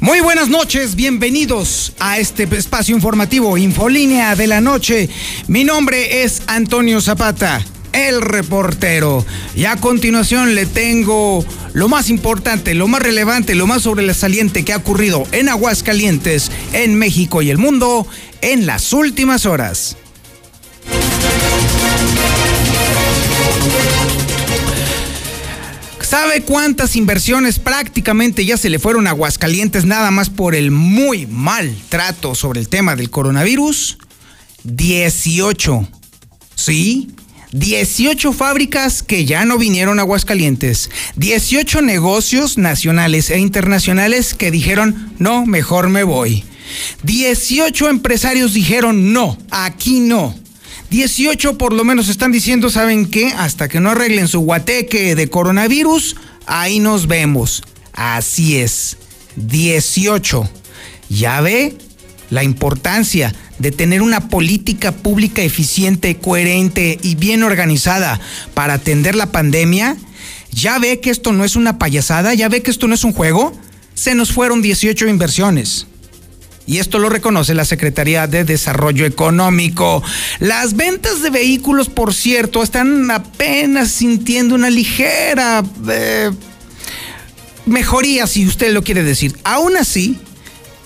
Muy buenas noches, bienvenidos a este espacio informativo Infolínea de la Noche. Mi nombre es Antonio Zapata, el reportero. Y a continuación le tengo lo más importante, lo más relevante, lo más sobresaliente que ha ocurrido en Aguascalientes, en México y el mundo en las últimas horas. ¿Sabe cuántas inversiones prácticamente ya se le fueron a Aguascalientes nada más por el muy mal trato sobre el tema del coronavirus? 18. ¿Sí? 18 fábricas que ya no vinieron a Aguascalientes, 18 negocios nacionales e internacionales que dijeron, no, mejor me voy. 18 empresarios dijeron, no, aquí no. 18 por lo menos están diciendo, ¿saben qué? Hasta que no arreglen su guateque de coronavirus, ahí nos vemos. Así es, 18. ¿Ya ve la importancia de tener una política pública eficiente, coherente y bien organizada para atender la pandemia? ¿Ya ve que esto no es una payasada? ¿Ya ve que esto no es un juego? Se nos fueron 18 inversiones y esto lo reconoce la Secretaría de Desarrollo Económico. Las ventas de vehículos, por cierto, están apenas sintiendo una ligera eh, mejoría, si usted lo quiere decir. Aún así,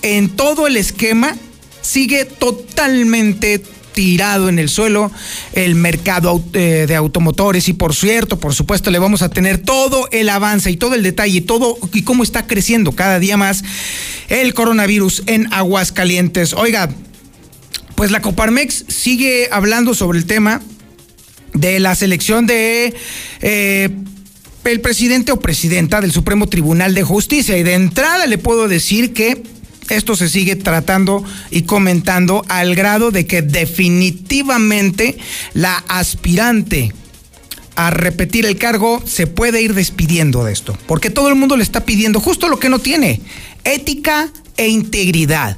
en todo el esquema sigue totalmente tirado en el suelo el mercado eh, de automotores y por cierto, por supuesto, le vamos a tener todo el avance y todo el detalle, todo y cómo está creciendo cada día más el coronavirus en Aguascalientes. Oiga, pues la Coparmex sigue hablando sobre el tema de la selección de eh, el presidente o presidenta del Supremo Tribunal de Justicia y de entrada le puedo decir que esto se sigue tratando y comentando al grado de que definitivamente la aspirante a repetir el cargo se puede ir despidiendo de esto, porque todo el mundo le está pidiendo justo lo que no tiene, ética e integridad,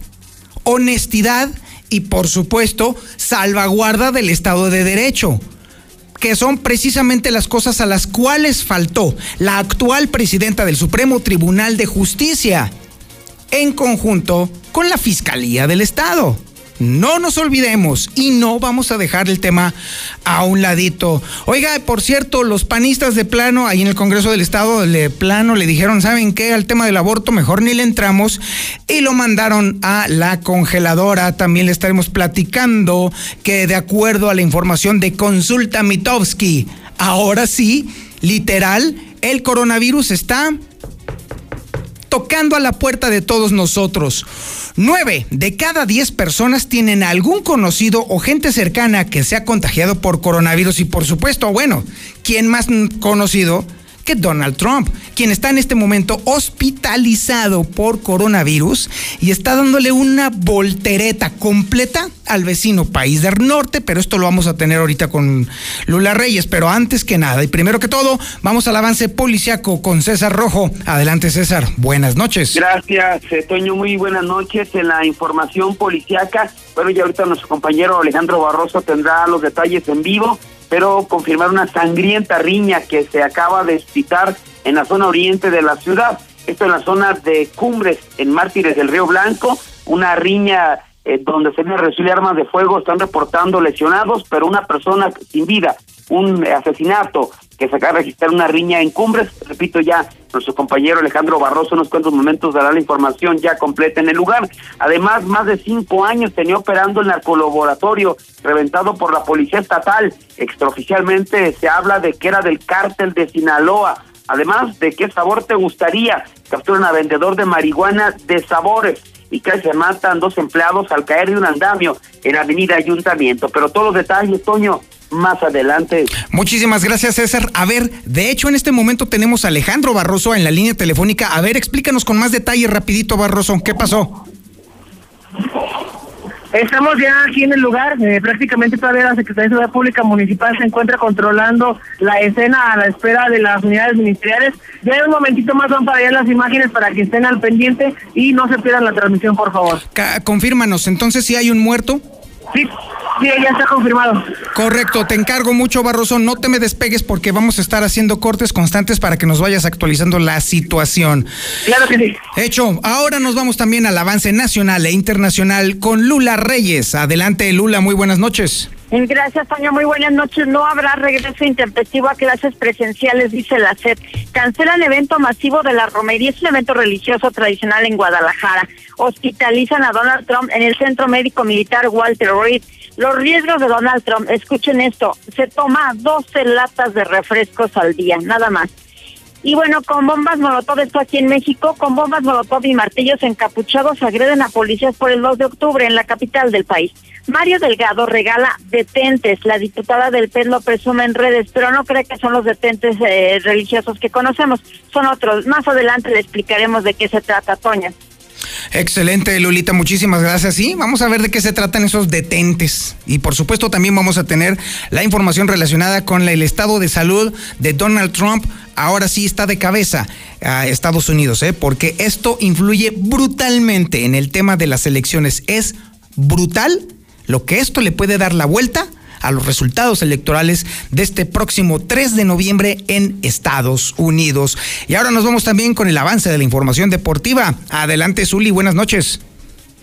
honestidad y por supuesto salvaguarda del Estado de Derecho que son precisamente las cosas a las cuales faltó la actual presidenta del Supremo Tribunal de Justicia en conjunto con la Fiscalía del Estado. No nos olvidemos y no vamos a dejar el tema a un ladito. Oiga, por cierto, los panistas de plano ahí en el Congreso del Estado de plano le dijeron, ¿saben qué? Al tema del aborto mejor ni le entramos y lo mandaron a la congeladora. También le estaremos platicando que de acuerdo a la información de Consulta Mitowski, ahora sí, literal, el coronavirus está tocando a la puerta de todos nosotros. Nueve de cada diez personas tienen algún conocido o gente cercana que se ha contagiado por coronavirus y por supuesto, bueno, ¿quién más conocido? Que Donald Trump, quien está en este momento hospitalizado por coronavirus y está dándole una voltereta completa al vecino país del norte, pero esto lo vamos a tener ahorita con Lula Reyes. Pero antes que nada, y primero que todo, vamos al avance policiaco con César Rojo. Adelante, César. Buenas noches. Gracias, eh, Toño. Muy buenas noches en la información policiaca. Bueno, y ahorita nuestro compañero Alejandro Barroso tendrá los detalles en vivo pero confirmar una sangrienta riña que se acaba de citar en la zona oriente de la ciudad. Esto en la zona de Cumbres, en Mártires del Río Blanco, una riña eh, donde se han recibido armas de fuego, están reportando lesionados, pero una persona sin vida, un asesinato que se acaba de registrar una riña en Cumbres. Repito ya, nuestro compañero Alejandro Barroso en unos cuantos momentos dará la información ya completa en el lugar. Además, más de cinco años tenía operando el narcolaboratorio reventado por la policía estatal. Extraoficialmente se habla de que era del cártel de Sinaloa. Además, ¿de qué sabor te gustaría? Capturan a vendedor de marihuana de sabores y casi se matan dos empleados al caer de un andamio en la avenida Ayuntamiento. Pero todos los detalles, Toño, más adelante. Muchísimas gracias, César. A ver, de hecho, en este momento tenemos a Alejandro Barroso en la línea telefónica. A ver, explícanos con más detalle rapidito, Barroso, ¿qué pasó? Estamos ya aquí en el lugar, eh, prácticamente todavía la Secretaría de Seguridad Pública Municipal se encuentra controlando la escena a la espera de las unidades ministeriales. Ya en un momentito más van para allá las imágenes para que estén al pendiente y no se pierdan la transmisión, por favor. confírmanos, entonces si hay un muerto. Sí, Sí, ya está confirmado. Correcto, te encargo mucho, Barroso. No te me despegues porque vamos a estar haciendo cortes constantes para que nos vayas actualizando la situación. Claro que sí. Hecho, ahora nos vamos también al avance nacional e internacional con Lula Reyes. Adelante, Lula, muy buenas noches. Gracias, Toño. Muy buenas noches. No habrá regreso intempestivo a clases presenciales, dice la SED. Cancelan evento masivo de la romería. Es un evento religioso tradicional en Guadalajara. Hospitalizan a Donald Trump en el Centro Médico Militar Walter Reed. Los riesgos de Donald Trump, escuchen esto, se toma 12 latas de refrescos al día, nada más. Y bueno, con bombas molotov, esto aquí en México, con bombas molotov y martillos encapuchados agreden a policías por el 2 de octubre en la capital del país. Mario Delgado regala detentes. La diputada del PES lo presume en redes, pero no cree que son los detentes eh, religiosos que conocemos. Son otros. Más adelante le explicaremos de qué se trata, Toña. Excelente, Lulita, muchísimas gracias. Sí, vamos a ver de qué se tratan esos detentes. Y por supuesto también vamos a tener la información relacionada con el estado de salud de Donald Trump. Ahora sí está de cabeza a Estados Unidos, ¿eh? porque esto influye brutalmente en el tema de las elecciones. Es brutal lo que esto le puede dar la vuelta a los resultados electorales de este próximo 3 de noviembre en Estados Unidos. Y ahora nos vamos también con el avance de la información deportiva. Adelante, Zuli, buenas noches.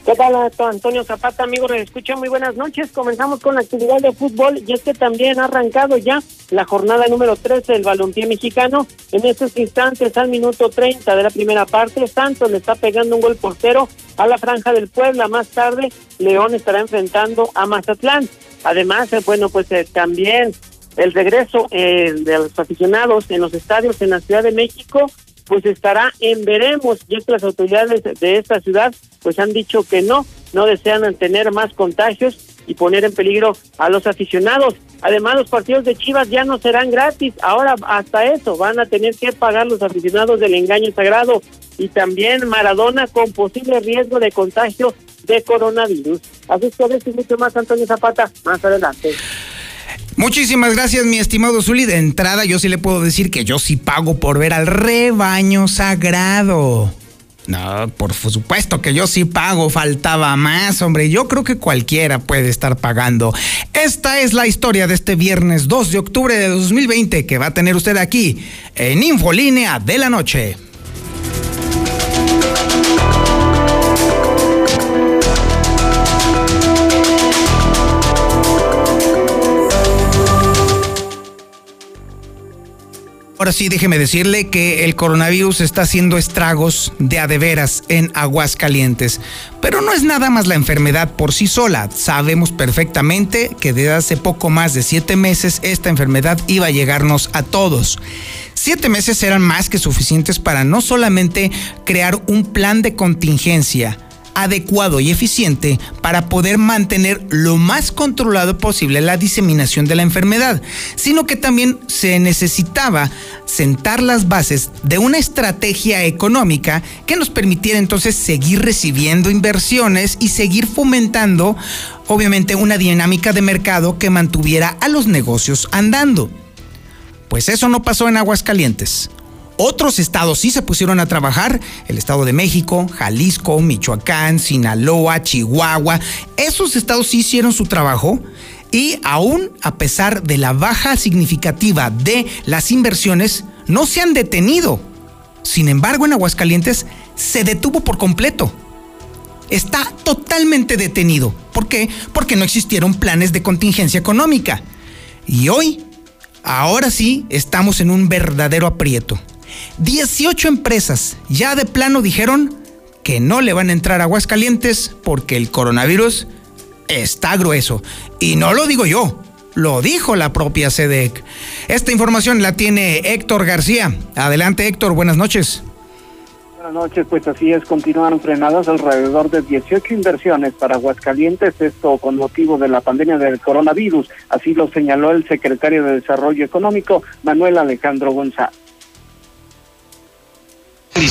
¿Qué tal, Antonio Zapata, amigo? Escucha, muy buenas noches. Comenzamos con la actividad de fútbol y es que también ha arrancado ya la jornada número 13 del balompié mexicano. En estos instantes, al minuto 30 de la primera parte, Santos le está pegando un gol portero a la franja del Puebla. Más tarde, León estará enfrentando a Mazatlán. Además, eh, bueno, pues eh, también el regreso eh, de los aficionados en los estadios en la Ciudad de México pues estará en veremos, ya que las autoridades de esta ciudad pues han dicho que no, no desean tener más contagios y poner en peligro a los aficionados. Además, los partidos de Chivas ya no serán gratis, ahora hasta eso van a tener que pagar los aficionados del engaño sagrado y también Maradona con posible riesgo de contagio de coronavirus. Así es que mucho más Antonio Zapata más adelante. Muchísimas gracias, mi estimado Zuli. De entrada, yo sí le puedo decir que yo sí pago por ver al rebaño sagrado. No, por supuesto que yo sí pago, faltaba más, hombre. Yo creo que cualquiera puede estar pagando. Esta es la historia de este viernes 2 de octubre de 2020 que va a tener usted aquí en Infolínea de la Noche. Ahora sí, déjeme decirle que el coronavirus está haciendo estragos de adeveras en Aguascalientes. Pero no es nada más la enfermedad por sí sola. Sabemos perfectamente que desde hace poco más de siete meses esta enfermedad iba a llegarnos a todos. Siete meses eran más que suficientes para no solamente crear un plan de contingencia, adecuado y eficiente para poder mantener lo más controlado posible la diseminación de la enfermedad, sino que también se necesitaba sentar las bases de una estrategia económica que nos permitiera entonces seguir recibiendo inversiones y seguir fomentando obviamente una dinámica de mercado que mantuviera a los negocios andando. Pues eso no pasó en Aguascalientes. Otros estados sí se pusieron a trabajar, el Estado de México, Jalisco, Michoacán, Sinaloa, Chihuahua, esos estados sí hicieron su trabajo y aún a pesar de la baja significativa de las inversiones, no se han detenido. Sin embargo, en Aguascalientes se detuvo por completo. Está totalmente detenido. ¿Por qué? Porque no existieron planes de contingencia económica. Y hoy, ahora sí, estamos en un verdadero aprieto. 18 empresas ya de plano dijeron que no le van a entrar Aguascalientes porque el coronavirus está grueso. Y no lo digo yo, lo dijo la propia SEDEC. Esta información la tiene Héctor García. Adelante Héctor, buenas noches. Buenas noches, pues así es, continuaron frenadas alrededor de 18 inversiones para Aguascalientes, esto con motivo de la pandemia del coronavirus, así lo señaló el secretario de Desarrollo Económico, Manuel Alejandro González.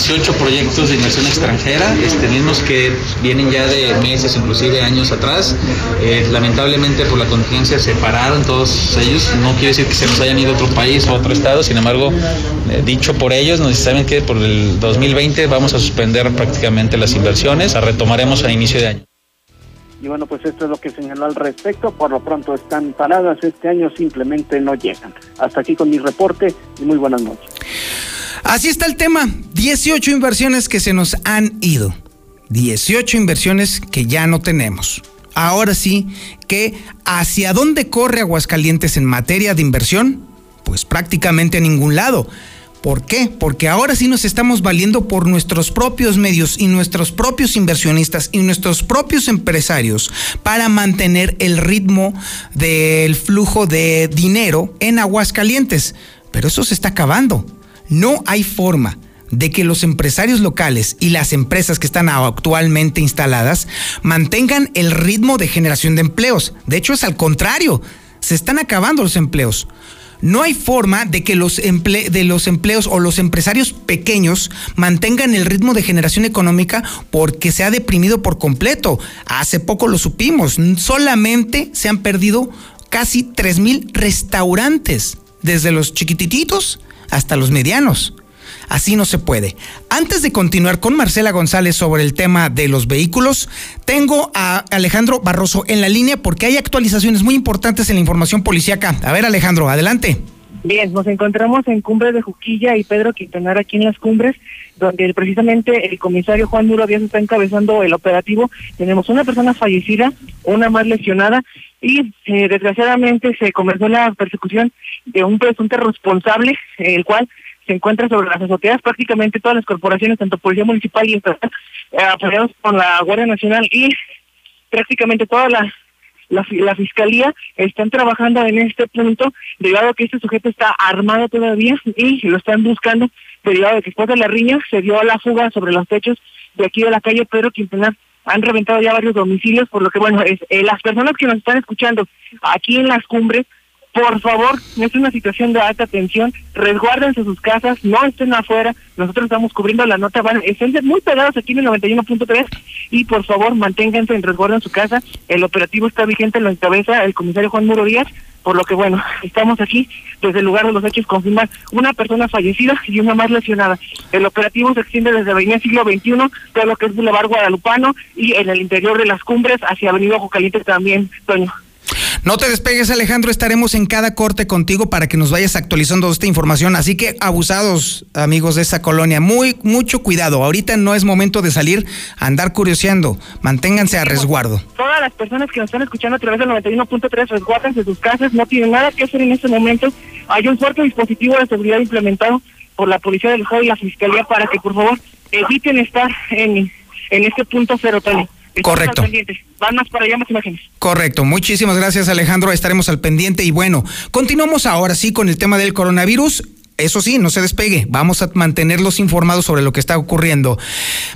18 proyectos de inversión extranjera, este, mismos que vienen ya de meses, inclusive años atrás. Eh, lamentablemente por la contingencia se pararon todos ellos. No quiere decir que se nos hayan ido a otro país o a otro estado, sin embargo, eh, dicho por ellos, nos saben que por el 2020 vamos a suspender prácticamente las inversiones, las retomaremos a inicio de año. Y bueno, pues esto es lo que señaló al respecto. Por lo pronto están paradas este año, simplemente no llegan. Hasta aquí con mi reporte y muy buenas noches. Así está el tema. 18 inversiones que se nos han ido. 18 inversiones que ya no tenemos. Ahora sí, que hacia dónde corre Aguascalientes en materia de inversión? Pues prácticamente a ningún lado. ¿Por qué? Porque ahora sí nos estamos valiendo por nuestros propios medios y nuestros propios inversionistas y nuestros propios empresarios para mantener el ritmo del flujo de dinero en Aguascalientes. Pero eso se está acabando. No hay forma de que los empresarios locales y las empresas que están actualmente instaladas mantengan el ritmo de generación de empleos. De hecho, es al contrario, se están acabando los empleos. No hay forma de que los, de los empleos o los empresarios pequeños mantengan el ritmo de generación económica porque se ha deprimido por completo. Hace poco lo supimos, solamente se han perdido casi 3 mil restaurantes, desde los chiquititos hasta los medianos. Así no se puede. Antes de continuar con Marcela González sobre el tema de los vehículos, tengo a Alejandro Barroso en la línea porque hay actualizaciones muy importantes en la información policíaca. A ver, Alejandro, adelante. Bien, nos encontramos en Cumbre de Juquilla y Pedro Quintanar aquí en las cumbres, donde precisamente el comisario Juan Muro Díaz está encabezando el operativo. Tenemos una persona fallecida, una más lesionada y eh, desgraciadamente se comenzó la persecución de un presunto responsable, el cual se encuentra sobre las azoteas prácticamente todas las corporaciones, tanto Policía Municipal y Estatal, eh, apoyados por la Guardia Nacional y prácticamente toda la, la, Fiscalía están trabajando en este punto, derivado a que este sujeto está armado todavía y lo están buscando, derivado de que después de la riña se dio la fuga sobre los techos de aquí de la calle Pedro Quintanar. Han reventado ya varios domicilios, por lo que, bueno, es, eh, las personas que nos están escuchando aquí en las cumbres, por favor, es una situación de alta tensión, resguárdense sus casas, no estén afuera, nosotros estamos cubriendo la nota, van, estén muy pegados aquí en el 91.3 y por favor manténganse en resguardo en su casa, el operativo está vigente, lo encabeza el comisario Juan Muro Díaz, por lo que bueno, estamos aquí desde el lugar de los hechos confirmar una persona fallecida y una más lesionada. El operativo se extiende desde Avenida Siglo XXI, todo lo que es Boulevard Guadalupano y en el interior de las cumbres hacia Avenida Ojo Caliente también, Toño. No te despegues, Alejandro. Estaremos en cada corte contigo para que nos vayas actualizando esta información. Así que abusados, amigos de esta colonia, muy, mucho cuidado. Ahorita no es momento de salir a andar curioseando. Manténganse a resguardo. Todas las personas que nos están escuchando a través del 91.3 resguárdense sus casas. No tienen nada que hacer en este momento. Hay un fuerte dispositivo de seguridad implementado por la Policía del Estado y la Fiscalía para que, por favor, eviten estar en, en este punto cero, Tony. Correcto. Van más para allá más imágenes. Correcto. Muchísimas gracias, Alejandro. Estaremos al pendiente. Y bueno, continuamos ahora sí con el tema del coronavirus. Eso sí, no se despegue. Vamos a mantenerlos informados sobre lo que está ocurriendo.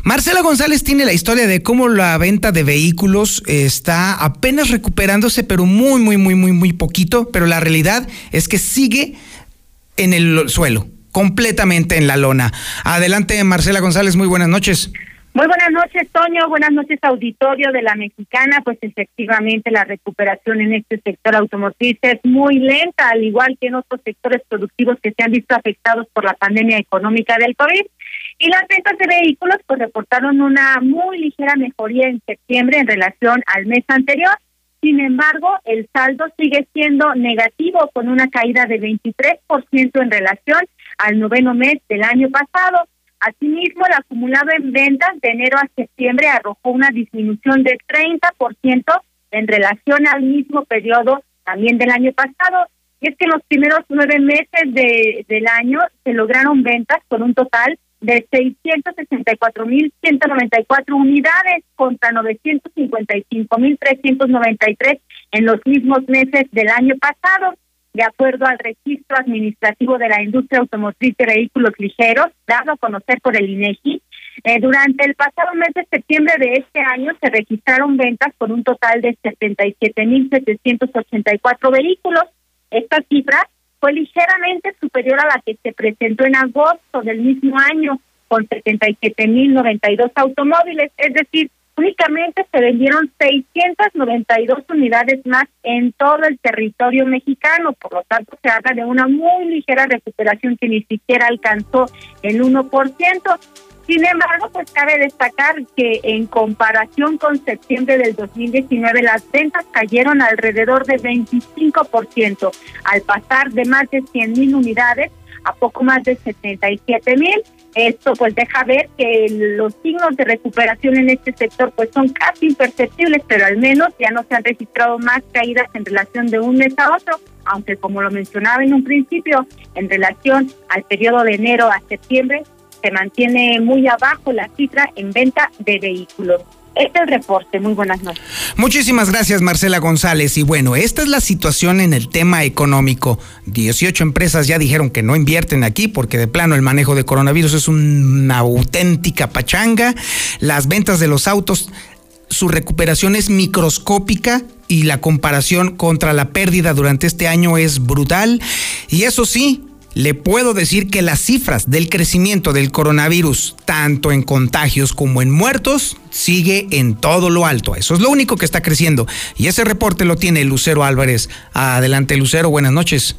Marcela González tiene la historia de cómo la venta de vehículos está apenas recuperándose, pero muy, muy, muy, muy, muy poquito. Pero la realidad es que sigue en el suelo, completamente en la lona. Adelante, Marcela González. Muy buenas noches. Muy buenas noches, Toño. Buenas noches, auditorio de la Mexicana. Pues efectivamente la recuperación en este sector automotriz es muy lenta, al igual que en otros sectores productivos que se han visto afectados por la pandemia económica del COVID. Y las ventas de vehículos pues reportaron una muy ligera mejoría en septiembre en relación al mes anterior. Sin embargo, el saldo sigue siendo negativo con una caída de 23% en relación al noveno mes del año pasado. Asimismo, el acumulado en ventas de enero a septiembre arrojó una disminución de 30% en relación al mismo periodo también del año pasado. Y es que en los primeros nueve meses de, del año se lograron ventas con un total de 664.194 unidades contra 955.393 en los mismos meses del año pasado de acuerdo al registro administrativo de la industria automotriz de vehículos ligeros, dado a conocer por el INEGI. Eh, durante el pasado mes de septiembre de este año se registraron ventas por un total de 77.784 vehículos. Esta cifra fue ligeramente superior a la que se presentó en agosto del mismo año, con 77.092 automóviles, es decir, únicamente se vendieron 692 unidades más en todo el territorio mexicano, por lo tanto se habla de una muy ligera recuperación que ni siquiera alcanzó el 1%. Sin embargo, pues cabe destacar que en comparación con septiembre del 2019, las ventas cayeron alrededor de 25%, al pasar de más de 100 mil unidades a poco más de 77 mil. Esto pues deja ver que los signos de recuperación en este sector pues son casi imperceptibles, pero al menos ya no se han registrado más caídas en relación de un mes a otro, aunque como lo mencionaba en un principio, en relación al periodo de enero a septiembre, se mantiene muy abajo la cifra en venta de vehículos. Este es el reporte. Muy buenas noches. Muchísimas gracias, Marcela González. Y bueno, esta es la situación en el tema económico. 18 empresas ya dijeron que no invierten aquí porque de plano el manejo de coronavirus es una auténtica pachanga. Las ventas de los autos, su recuperación es microscópica y la comparación contra la pérdida durante este año es brutal. Y eso sí, le puedo decir que las cifras del crecimiento del coronavirus, tanto en contagios como en muertos, sigue en todo lo alto. Eso es lo único que está creciendo. Y ese reporte lo tiene Lucero Álvarez. Adelante, Lucero, buenas noches.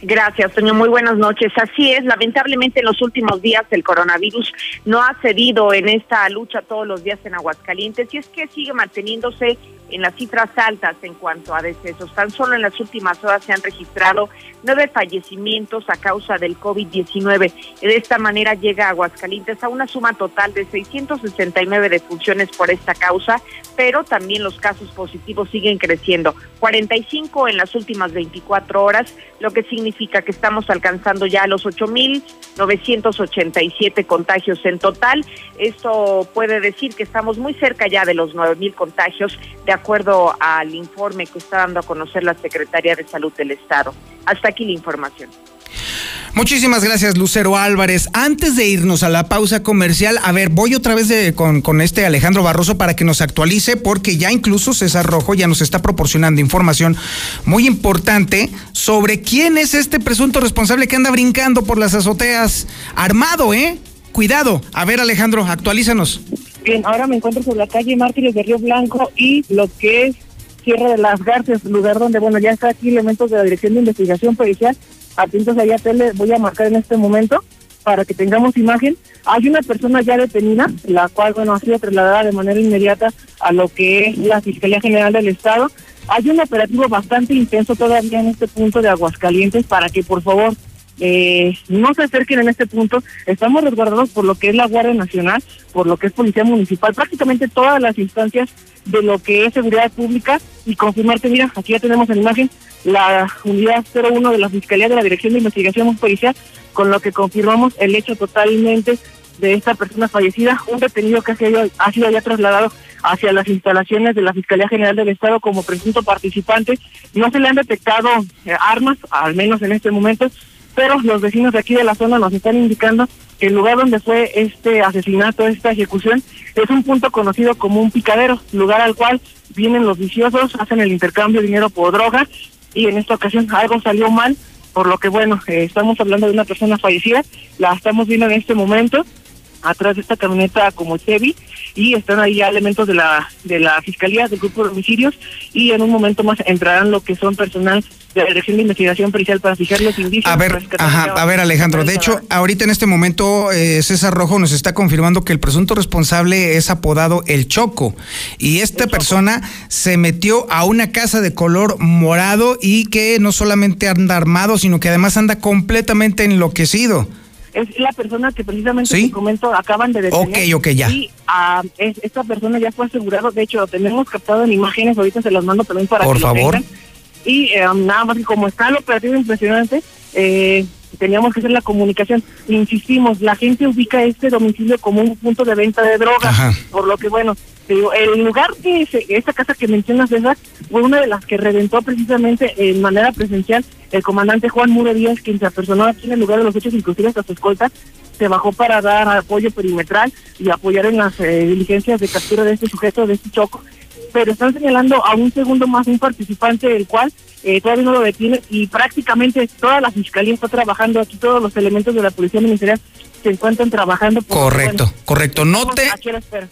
Gracias, señor. Muy buenas noches. Así es, lamentablemente en los últimos días el coronavirus no ha cedido en esta lucha todos los días en Aguascalientes y es que sigue manteniéndose en las cifras altas en cuanto a decesos. Tan solo en las últimas horas se han registrado nueve fallecimientos a causa del COVID-19. De esta manera llega Aguascalientes a una suma total de 669 defunciones por esta causa, pero también los casos positivos siguen creciendo. 45 en las últimas 24 horas, lo que significa que estamos alcanzando ya los 8.987 contagios en total. Esto puede decir que estamos muy cerca ya de los 9.000 contagios, de acuerdo al informe que está dando a conocer la Secretaría de Salud del Estado. Hasta aquí la información. Muchísimas gracias, Lucero Álvarez. Antes de irnos a la pausa comercial, a ver, voy otra vez con, con, este Alejandro Barroso para que nos actualice, porque ya incluso César Rojo ya nos está proporcionando información muy importante sobre quién es este presunto responsable que anda brincando por las azoteas armado, ¿eh? Cuidado. A ver, Alejandro, actualízanos. Bien, ahora me encuentro sobre la calle Mártires de Río Blanco y lo que es Sierra de las Garces, lugar donde, bueno, ya está aquí elementos de la Dirección de Investigación Policial. Atentos allá, tele, voy a marcar en este momento para que tengamos imagen. Hay una persona ya detenida, la cual, bueno, ha sido trasladada de manera inmediata a lo que es la Fiscalía General del Estado. Hay un operativo bastante intenso todavía en este punto de Aguascalientes para que, por favor, eh, no se acerquen en este punto. Estamos resguardados por lo que es la Guardia Nacional, por lo que es Policía Municipal, prácticamente todas las instancias de lo que es seguridad pública y confirmarte, mira, aquí ya tenemos en imagen la unidad 01 de la Fiscalía de la Dirección de Investigación Policial, con lo que confirmamos el hecho totalmente de esta persona fallecida, un detenido que ha sido, ha sido ya trasladado hacia las instalaciones de la Fiscalía General del Estado como presunto participante. No se le han detectado eh, armas, al menos en este momento, pero los vecinos de aquí de la zona nos están indicando que el lugar donde fue este asesinato, esta ejecución, es un punto conocido como un picadero, lugar al cual vienen los viciosos, hacen el intercambio de dinero por drogas y en esta ocasión algo salió mal, por lo que bueno, eh, estamos hablando de una persona fallecida, la estamos viendo en este momento atrás de esta camioneta como Chevy y están ahí elementos de la de la fiscalía del grupo de homicidios y en un momento más entrarán lo que son personal de la Dirección de Investigación Pericial para fijar los indicios. A ver, ajá, a ver Alejandro, de hecho, ahorita en este momento eh, César Rojo nos está confirmando que el presunto responsable es apodado El Choco y esta persona se metió a una casa de color morado y que no solamente anda armado, sino que además anda completamente enloquecido es la persona que precisamente ¿Sí? comento acaban de detener. Ok, ok, ya. Y uh, es, esta persona ya fue asegurado, de hecho lo tenemos captado en imágenes, ahorita se las mando también para Por que favor. lo tengan. Y eh, nada más que como está el operativo impresionante, eh, teníamos que hacer la comunicación. Insistimos, la gente ubica este domicilio como un punto de venta de drogas, Ajá. por lo que bueno, digo, el lugar que se, esta casa que mencionas César fue una de las que reventó precisamente en manera presencial el comandante Juan Muro Díaz, quien se apersonó aquí en el lugar de los hechos, inclusive hasta su escolta, se bajó para dar apoyo perimetral y apoyar en las eh, diligencias de captura de este sujeto, de este choco. Pero están señalando a un segundo más, un participante del cual eh, todavía no lo detiene y prácticamente toda la fiscalía está trabajando aquí, todos los elementos de la policía ministerial se encuentran trabajando. Por, correcto, bueno, correcto. No te,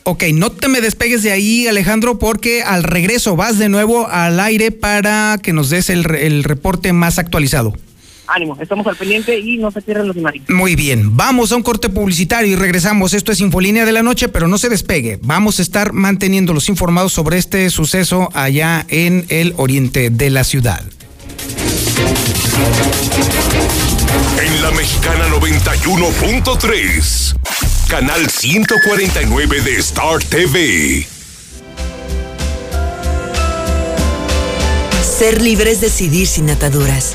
ok, no te me despegues de ahí, Alejandro, porque al regreso vas de nuevo al aire para que nos des el, el reporte más actualizado. Ánimo, estamos al pendiente y no se cierren los imágenes. Muy bien, vamos a un corte publicitario y regresamos. Esto es Infolínea de la Noche, pero no se despegue. Vamos a estar manteniéndolos informados sobre este suceso allá en el oriente de la ciudad. En la Mexicana 91.3, canal 149 de Star TV. Ser libre es decidir sin ataduras.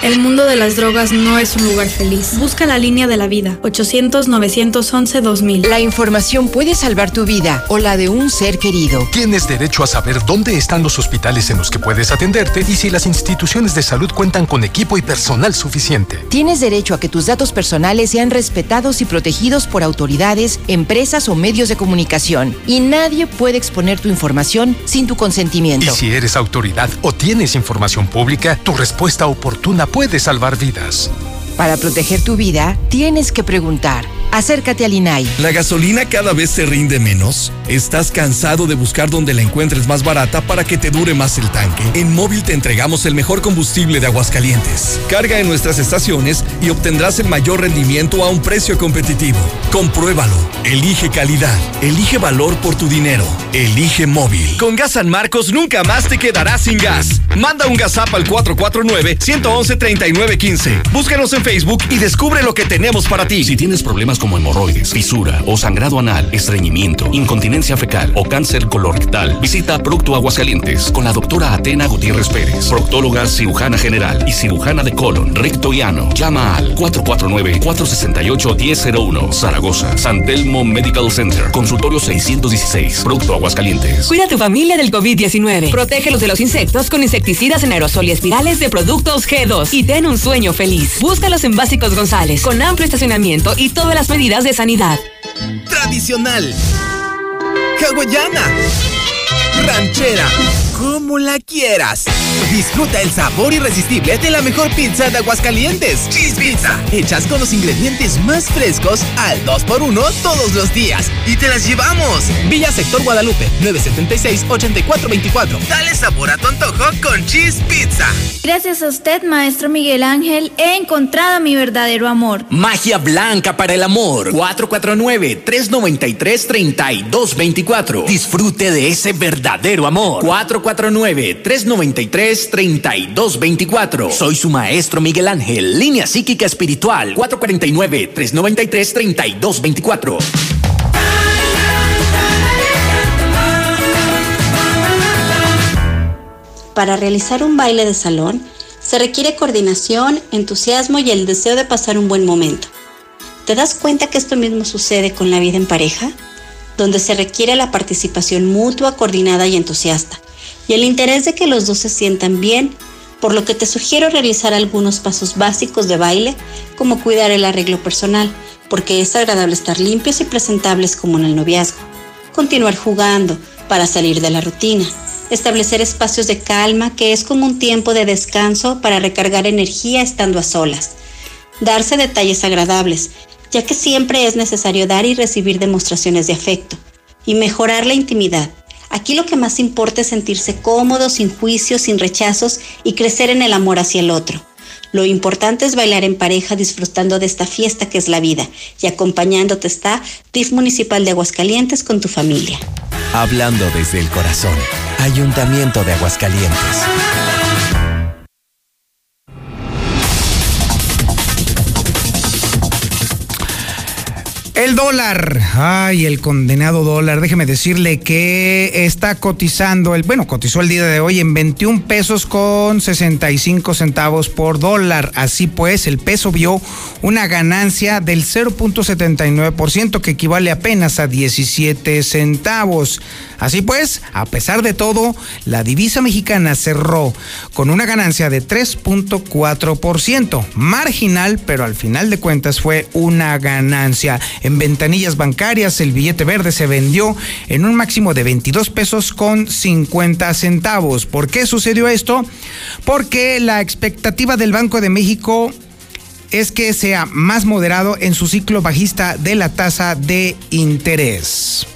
El mundo de las drogas no es un lugar feliz. Busca la línea de la vida. 800-911-2000. La información puede salvar tu vida o la de un ser querido. Tienes derecho a saber dónde están los hospitales en los que puedes atenderte y si las instituciones de salud cuentan con equipo y personal suficiente. Tienes derecho a que tus datos personales sean respetados y protegidos por autoridades, empresas o medios de comunicación. Y nadie puede exponer tu información sin tu consentimiento. Y si eres autoridad o tienes información pública, tu respuesta oportuna puede salvar vidas. Para proteger tu vida, tienes que preguntar. Acércate al INAI. ¿La gasolina cada vez se rinde menos? ¿Estás cansado de buscar donde la encuentres más barata para que te dure más el tanque? En Móvil te entregamos el mejor combustible de Aguascalientes. Carga en nuestras estaciones y obtendrás el mayor rendimiento a un precio competitivo. Compruébalo. Elige calidad. Elige valor por tu dinero. Elige Móvil. Con Gas San Marcos nunca más te quedarás sin gas. Manda un GasApp al 449-111-3915. Búscanos en Facebook y descubre lo que tenemos para ti. Si tienes problemas como hemorroides, fisura o sangrado anal, estreñimiento, incontinencia fecal o cáncer colorectal, visita Procto Aguascalientes con la doctora Atena Gutiérrez Pérez, proctóloga cirujana general y cirujana de colon, recto y ano. Llama al 449-468-1001, Zaragoza, San Telmo Medical Center, consultorio 616, Producto Aguascalientes. Cuida a tu familia del COVID-19. Protégelos de los insectos con insecticidas en aerosol y espirales de productos G2 y ten un sueño feliz. Búscalos en Básicos González, con amplio estacionamiento y todas las medidas de sanidad. Tradicional. Hawaiana. Ranchera. Como la quieras. Disfruta el sabor irresistible de la mejor pizza de Aguascalientes. Cheese Pizza. Hechas con los ingredientes más frescos al 2x1 todos los días. Y te las llevamos. Villa Sector Guadalupe, 976-8424. Dale sabor a tu antojo con Cheese Pizza. Gracias a usted, maestro Miguel Ángel, he encontrado mi verdadero amor. Magia blanca para el amor. 449-393-3224. Disfrute de ese verdadero amor. 449-393-3224. Soy su maestro Miguel Ángel. Línea psíquica espiritual. 449-393-3224. Para realizar un baile de salón, se requiere coordinación, entusiasmo y el deseo de pasar un buen momento. ¿Te das cuenta que esto mismo sucede con la vida en pareja? Donde se requiere la participación mutua, coordinada y entusiasta, y el interés de que los dos se sientan bien, por lo que te sugiero realizar algunos pasos básicos de baile, como cuidar el arreglo personal, porque es agradable estar limpios y presentables como en el noviazgo. Continuar jugando para salir de la rutina. Establecer espacios de calma, que es como un tiempo de descanso para recargar energía estando a solas. Darse detalles agradables, ya que siempre es necesario dar y recibir demostraciones de afecto. Y mejorar la intimidad, Aquí lo que más importa es sentirse cómodo, sin juicios, sin rechazos y crecer en el amor hacia el otro. Lo importante es bailar en pareja disfrutando de esta fiesta que es la vida y acompañándote está DIF Municipal de Aguascalientes con tu familia. Hablando desde el corazón, Ayuntamiento de Aguascalientes. El dólar, ay, el condenado dólar, déjeme decirle que está cotizando, el, bueno, cotizó el día de hoy en 21 pesos con 65 centavos por dólar. Así pues, el peso vio una ganancia del 0.79% que equivale apenas a 17 centavos. Así pues, a pesar de todo, la divisa mexicana cerró con una ganancia de 3.4%, marginal, pero al final de cuentas fue una ganancia. En ventanillas bancarias, el billete verde se vendió en un máximo de 22 pesos con 50 centavos. ¿Por qué sucedió esto? Porque la expectativa del Banco de México es que sea más moderado en su ciclo bajista de la tasa de interés.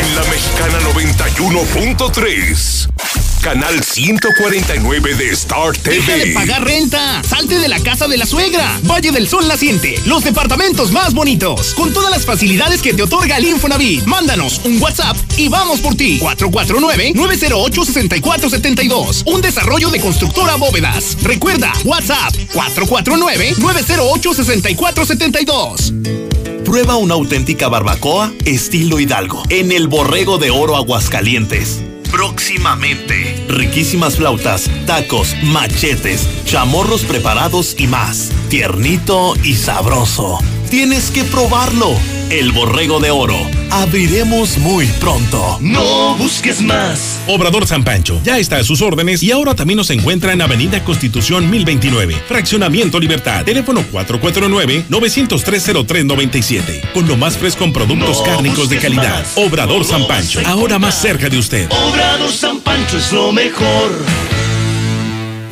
En la Mexicana 91.3. Canal 149 de Star TV. Deja de pagar renta. Salte de la casa de la suegra. Valle del Sol Naciente. Los departamentos más bonitos. Con todas las facilidades que te otorga el Infonavit. Mándanos un WhatsApp y vamos por ti. 449-908-6472. Un desarrollo de constructora bóvedas. Recuerda, WhatsApp 449-908-6472. Prueba una auténtica barbacoa estilo Hidalgo en el Borrego de Oro Aguascalientes. Próximamente. Riquísimas flautas, tacos, machetes, chamorros preparados y más. Tiernito y sabroso. Tienes que probarlo. El Borrego de Oro. Abriremos muy pronto. No busques más. Obrador San Pancho ya está a sus órdenes y ahora también nos encuentra en Avenida Constitución 1029, Fraccionamiento Libertad, teléfono 449-903-0397, con lo más fresco en productos No cárnicos de calidad. más. Obrador San Pancho, ahora más cerca de usted. Obrador San Pancho es lo mejor.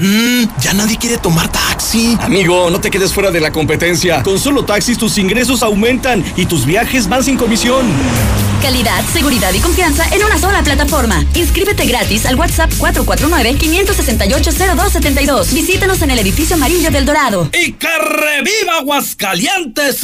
Mmm, ya nadie quiere tomar taxi. Amigo, no te quedes fuera de la competencia. Con solo taxis tus ingresos aumentan y tus viajes van sin comisión. Calidad, seguridad y confianza en una sola plataforma. Inscríbete gratis al WhatsApp 449-568-0272. Visítanos en el edificio amarillo del Dorado. ¡Y que reviva Aguascalientes!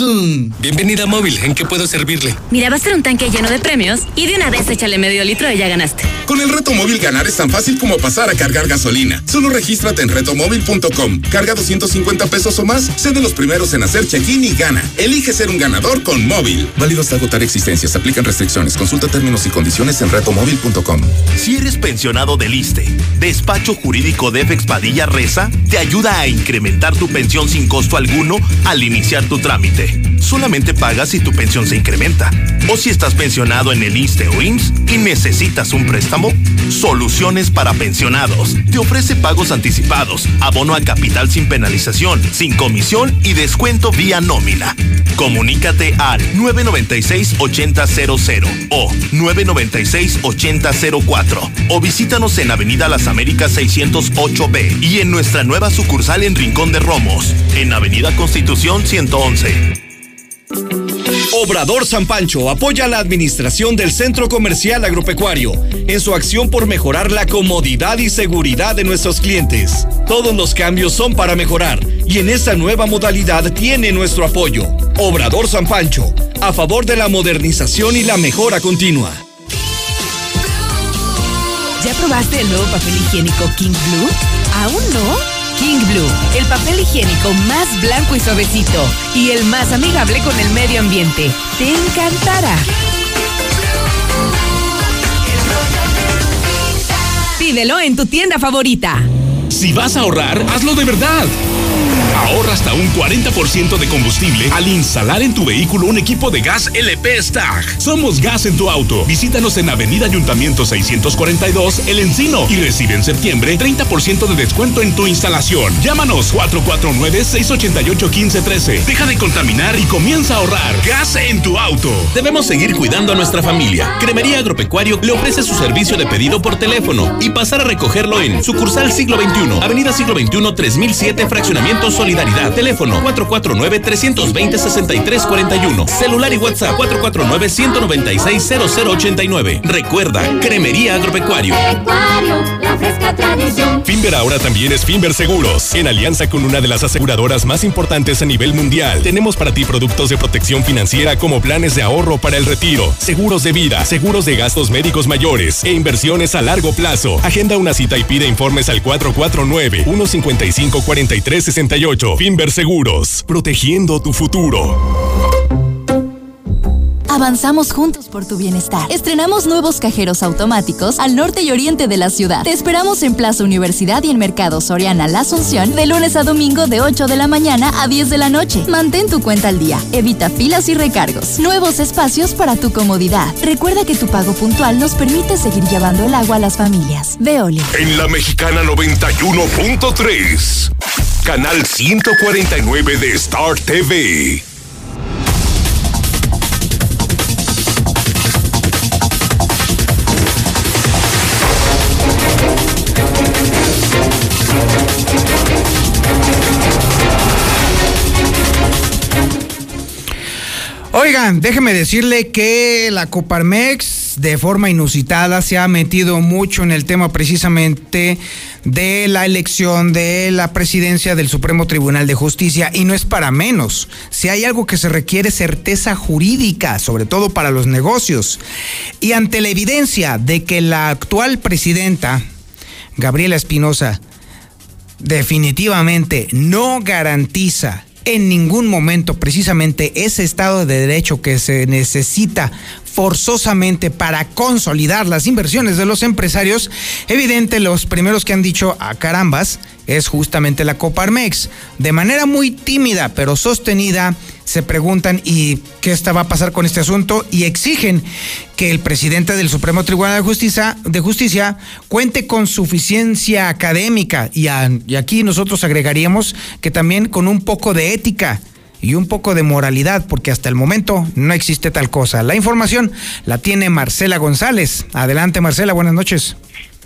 Bienvenida a Móvil, ¿en qué puedo servirle? Mira, va a ser un tanque lleno de premios y de una vez échale medio litro y ya ganaste. Con el reto móvil ganar es tan fácil como pasar a cargar gasolina. Solo regístrate en retomóvil.com. Carga 250 pesos o más, sé de los primeros en hacer check-in y gana. Elige ser un ganador con móvil. Válido hasta agotar existencias. Aplican restricciones. Consulta términos y condiciones en retomóvil.com. Si eres pensionado del ISTE, Despacho Jurídico de FX Padilla Reza te ayuda a incrementar tu pensión sin costo alguno al iniciar tu trámite. Solamente pagas si tu pensión se incrementa. O si estás pensionado en el ISTE o IMSS y necesitas un préstamo, Soluciones para Pensionados. Te ofrece pagos anticipados, abono a capital sin penalización, sin comisión y descuento vía nómina. Comunícate al 996-8000 o 996-8004 o visítanos en Avenida Las Américas 608B y en nuestra nueva sucursal en Rincón de Romos, en Avenida Constitución 111. Obrador San Pancho apoya la administración del Centro Comercial Agropecuario en su acción por mejorar la comodidad y seguridad de nuestros clientes. Todos los cambios son para mejorar y en esta nueva modalidad tiene nuestro apoyo. Obrador San Pancho, a favor de la modernización y la mejora continua. ¿Ya probaste el nuevo papel higiénico King Blue? ¿Aún no? King Blue, el papel higiénico más blanco y suavecito y el más amigable con el medio ambiente. Te encantará. Pídelo en tu tienda favorita. Si vas a ahorrar, hazlo de verdad. Ahorra hasta un 40% de combustible al instalar en tu vehículo un equipo de gas LP Stag. Somos Gas en tu auto. Visítanos en Avenida Ayuntamiento 642, El Encino y recibe en septiembre 30% de descuento en tu instalación. Llámanos 449-688-1513. Deja de contaminar y comienza a ahorrar. Gas en tu auto. Debemos seguir cuidando a nuestra familia. Cremería Agropecuario le ofrece su servicio de pedido por teléfono y pasar a recogerlo en sucursal siglo XXI, Avenida siglo XXI 3007, Fraccionamiento Solidaridad. Teléfono Teléfono 449-320-6341. Celular y WhatsApp 449-196-0089. Recuerda, Cremería Agropecuario. la fresca tradición. Finver ahora también es Finver Seguros. En alianza con una de las aseguradoras más importantes a nivel mundial, tenemos para ti productos de protección financiera como planes de ahorro para el retiro, seguros de vida, seguros de gastos médicos mayores e inversiones a largo plazo. Agenda una cita y pide informes al 449-155-4368. Finver Seguros, protegiendo tu futuro. Avanzamos juntos por tu bienestar. Estrenamos nuevos cajeros automáticos al norte y oriente de la ciudad. Te esperamos en Plaza Universidad y en Mercado Soriana La Asunción de lunes a domingo de 8 de la mañana a 10 de la noche. Mantén tu cuenta al día. Evita filas y recargos. Nuevos espacios para tu comodidad. Recuerda que tu pago puntual nos permite seguir llevando el agua a las familias. Veole. En la Mexicana 91.3. Canal 149 de Star TV. Oigan, déjeme decirle que la Coparmex de forma inusitada se ha metido mucho en el tema precisamente de la elección de la presidencia del Supremo Tribunal de Justicia y no es para menos. Si hay algo que se requiere certeza jurídica, sobre todo para los negocios. Y ante la evidencia de que la actual presidenta, Gabriela Espinosa, definitivamente no garantiza en ningún momento precisamente ese Estado de Derecho que se necesita forzosamente para consolidar las inversiones de los empresarios, evidente los primeros que han dicho a carambas es justamente la Coparmex. De manera muy tímida pero sostenida, se preguntan y qué está, va a pasar con este asunto y exigen que el presidente del Supremo Tribunal de Justicia, de Justicia cuente con suficiencia académica. Y, y aquí nosotros agregaríamos que también con un poco de ética y un poco de moralidad, porque hasta el momento no existe tal cosa. La información la tiene Marcela González. Adelante, Marcela, buenas noches.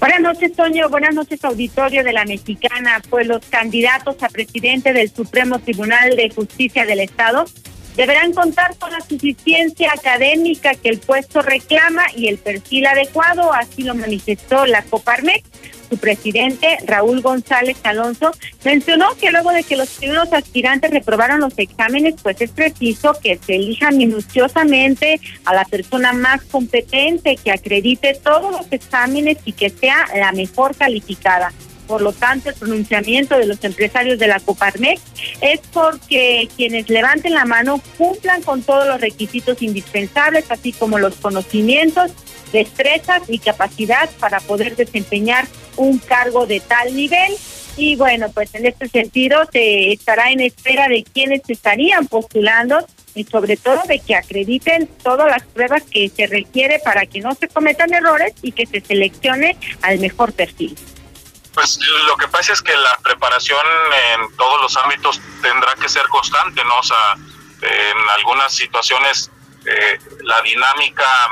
Buenas noches, Toño. Buenas noches, auditorio de la Mexicana. Pues los candidatos a presidente del Supremo Tribunal de Justicia del Estado deberán contar con la suficiencia académica que el puesto reclama y el perfil adecuado, así lo manifestó la Coparmex su presidente, Raúl González Alonso, mencionó que luego de que los primeros aspirantes reprobaron los exámenes, pues es preciso que se elija minuciosamente a la persona más competente, que acredite todos los exámenes y que sea la mejor calificada. Por lo tanto, el pronunciamiento de los empresarios de la Coparmex es porque quienes levanten la mano cumplan con todos los requisitos indispensables, así como los conocimientos destrezas y capacidad para poder desempeñar un cargo de tal nivel. Y bueno, pues en este sentido se estará en espera de quienes estarían postulando y sobre todo de que acrediten todas las pruebas que se requiere para que no se cometan errores y que se seleccione al mejor perfil. Pues lo que pasa es que la preparación en todos los ámbitos tendrá que ser constante, ¿no? O sea, en algunas situaciones eh, la dinámica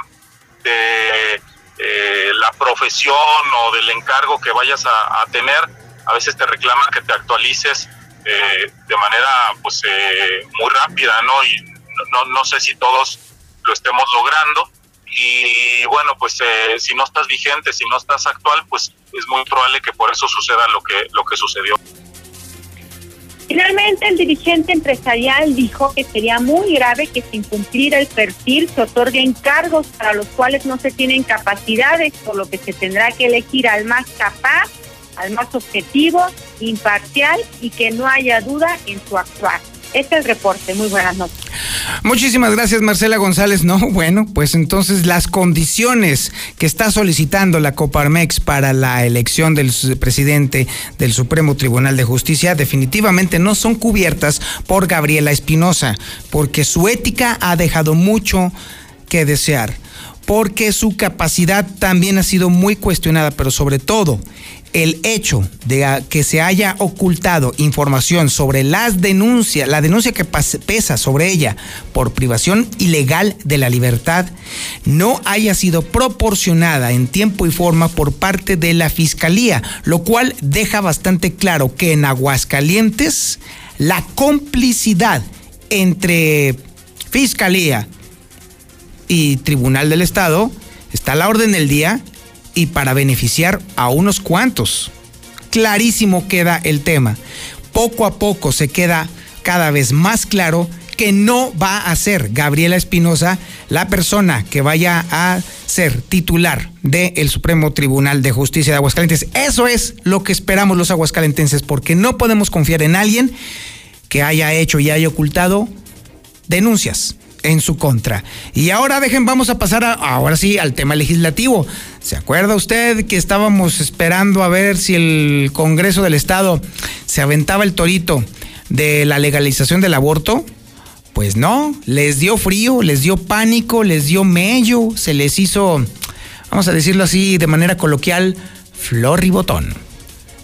de eh, la profesión o del encargo que vayas a, tener, a veces te reclaman que te actualices eh, de manera pues eh, muy rápida, ¿no? Y no, no sé si todos lo estemos logrando. Y bueno, pues si no estás vigente, si no estás actual, pues es muy probable que por eso suceda lo que, lo que sucedió. Finalmente, el dirigente empresarial dijo que sería muy grave que sin cumplir el perfil se otorguen cargos para los cuales no se tienen capacidades, por lo que se tendrá que elegir al más capaz, al más objetivo, imparcial y que no haya duda en su actuar. Este es el reporte. Muy buenas noches. Muchísimas gracias, Marcela González. No, bueno, pues entonces las condiciones que está solicitando la Coparmex para la elección del presidente del Supremo Tribunal de Justicia definitivamente no son cubiertas por Gabriela Espinosa, porque su ética ha dejado mucho que desear porque su capacidad también ha sido muy cuestionada, pero sobre todo el hecho de que se haya ocultado información sobre las denuncias, la denuncia que pesa sobre ella por privación ilegal de la libertad, no haya sido proporcionada en tiempo y forma por parte de la Fiscalía, lo cual deja bastante claro que en Aguascalientes la complicidad entre Fiscalía y Tribunal del Estado está a la orden del día y para beneficiar a unos cuantos. Clarísimo queda el tema. Poco a poco se queda cada vez más claro que no va a ser Gabriela Espinosa la persona que vaya a ser titular del Supremo Tribunal de Justicia de Aguascalientes. Eso es lo que esperamos los aguascalentenses, porque no podemos confiar en alguien que haya hecho y haya ocultado denuncias en su contra. Y ahora dejen, vamos a pasar ahora sí al tema legislativo. ¿Se acuerda usted que estábamos esperando a ver si el Congreso del Estado se aventaba el torito de la legalización del aborto? Pues no, les dio frío, les dio pánico, les dio mello, se les hizo, vamos a decirlo así de manera coloquial, flor y botón.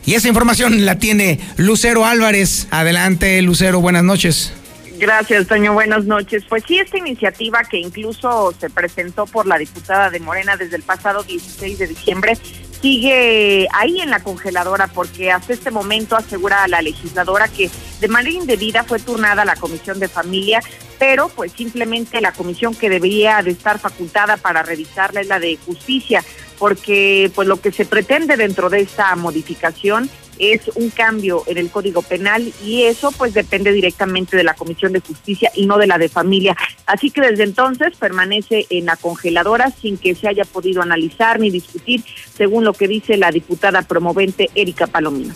Y esa información la tiene Lucero Álvarez. Adelante, Lucero, buenas noches. Gracias, Toño. Buenas noches. Pues sí, esta iniciativa que incluso se presentó por la diputada de Morena desde el pasado 16 de diciembre sigue ahí en la congeladora porque hasta este momento asegura a la legisladora que de manera indebida fue turnada a la Comisión de Familia, pero pues simplemente la comisión que debería de estar facultada para revisarla es la de Justicia, porque pues lo que se pretende dentro de esta modificación es un cambio en el Código Penal y eso pues depende directamente de la Comisión de Justicia y no de la de Familia. Así que desde entonces permanece en la congeladora sin que se haya podido analizar ni discutir, según lo que dice la diputada promovente Erika Palomino.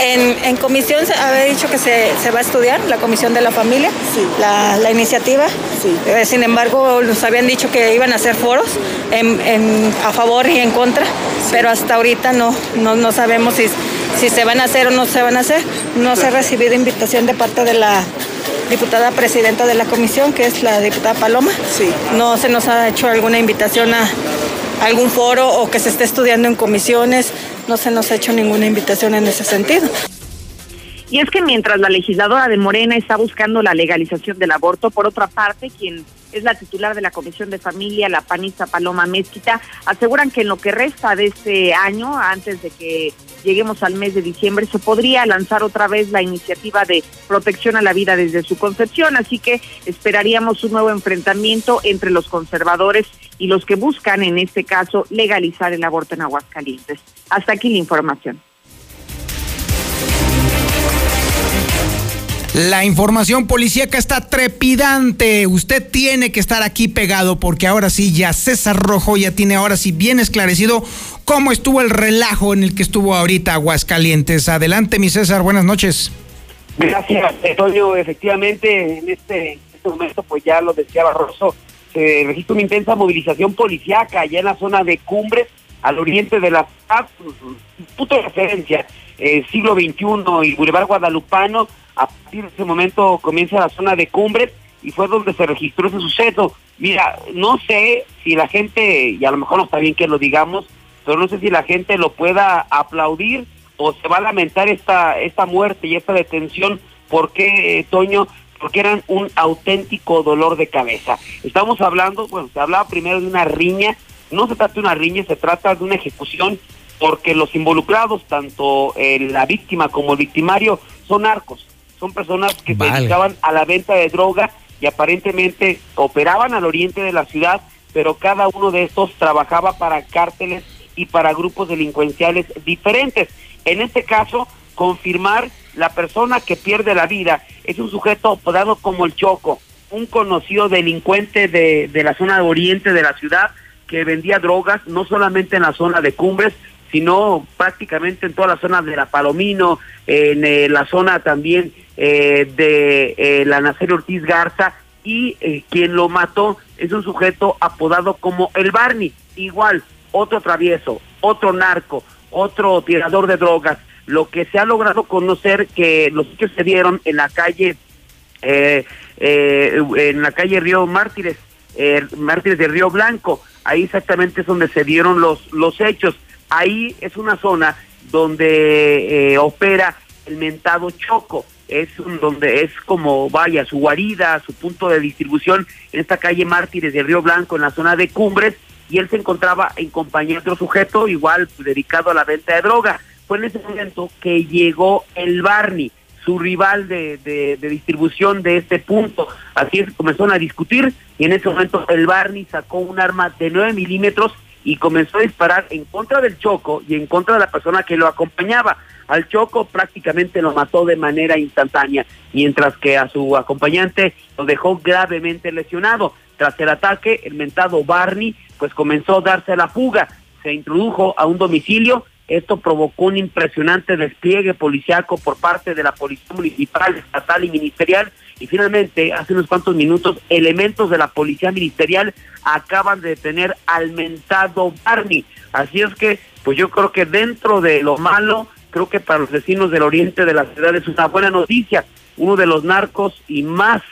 En, comisión se había dicho que se, va a estudiar, la comisión de la familia, la, iniciativa. Eh, sin embargo, nos habían dicho que iban a hacer foros a favor y en contra, pero hasta ahorita no, no, no sabemos si si se van a hacer o no se van a hacer. No se ha recibido invitación de parte de la diputada presidenta de la comisión, que es la diputada Paloma. Sí. No se nos ha hecho alguna invitación a algún foro o que se esté estudiando en comisiones. No se nos ha hecho ninguna invitación en ese sentido. Y es que mientras la legisladora de Morena está buscando la legalización del aborto, por otra parte, quien es la titular de la Comisión de Familia, la panista Paloma Mezquita, aseguran que en lo que resta de este año, antes de que lleguemos al mes de diciembre, se podría lanzar otra vez la iniciativa de protección a la vida desde su concepción. Así que esperaríamos un nuevo enfrentamiento entre los conservadores y los que buscan, en este caso, legalizar el aborto en Aguascalientes. Hasta aquí la información. La información policíaca está trepidante. Usted tiene que estar aquí pegado porque ahora sí ya César Rojo ya tiene ahora sí bien esclarecido cómo estuvo el relajo en el que estuvo ahorita Aguascalientes. Adelante, mi César, buenas noches. Gracias, Antonio. Efectivamente, en este, este momento, pues ya lo decía Barroso, se registra una intensa movilización policíaca allá en la zona de Cumbres, al oriente de la ciudad, punto de referencia, eh, siglo XXI y Boulevard Guadalupano a partir de ese momento comienza la zona de cumbres y fue donde se registró ese suceso. Mira, no sé si la gente, y a lo mejor no está bien que lo digamos, pero no sé si la gente lo pueda aplaudir o se va a lamentar esta, esta muerte y esta detención. ¿Por qué, Toño? Porque eran un auténtico dolor de cabeza. Estamos hablando, bueno, se hablaba primero de una riña, no se trata de una riña, se trata de una ejecución porque los involucrados, tanto la víctima como el victimario, son narcos son personas que se dedicaban a la venta de droga y aparentemente operaban al oriente de la ciudad, pero cada uno de estos trabajaba para cárteles y para grupos delincuenciales diferentes. En este caso, confirmar la persona que pierde la vida es un sujeto apodado como el Choco, un conocido delincuente de, de la zona de oriente de la ciudad que vendía drogas no solamente en la zona de Cumbres, sino prácticamente en toda la zona de la Palomino, en eh, la zona también eh, de eh, la Nacer Ortiz Garza, y quien lo mató es un sujeto apodado como el Barney, igual, otro travieso, otro narco, otro tirador de drogas. Lo que se ha logrado conocer que los hechos se dieron en la calle, en la calle Río Mártires, Mártires de Río Blanco, ahí exactamente es donde se dieron los, los hechos ahí es una zona donde eh, opera el mentado Choco, es un, donde es como vaya su guarida, su punto de distribución en esta calle Mártires de Río Blanco, en la zona de Cumbres, y él se encontraba en compañía de otro sujeto, igual dedicado a la venta de droga. Fue en ese momento que llegó el Barney, su rival de, de, distribución de este punto. Así es, comenzaron a discutir y en ese momento el Barney sacó un arma de 9 milímetros y comenzó a disparar en contra del Choco y en contra de la persona que lo acompañaba. Al Choco prácticamente lo mató de manera instantánea, mientras que a su acompañante lo dejó gravemente lesionado. Tras el ataque, el mentado Barney pues comenzó a darse la fuga, se introdujo a un domicilio esto provocó un impresionante despliegue policiaco por parte de la Policía Municipal, Estatal y Ministerial. Y finalmente, hace unos cuantos minutos, elementos de la Policía Ministerial acaban de detener al mentado Barney. Así es que, pues yo creo que dentro de lo malo, creo que para los vecinos del oriente de la ciudad es una buena noticia. Uno de los narcos y más,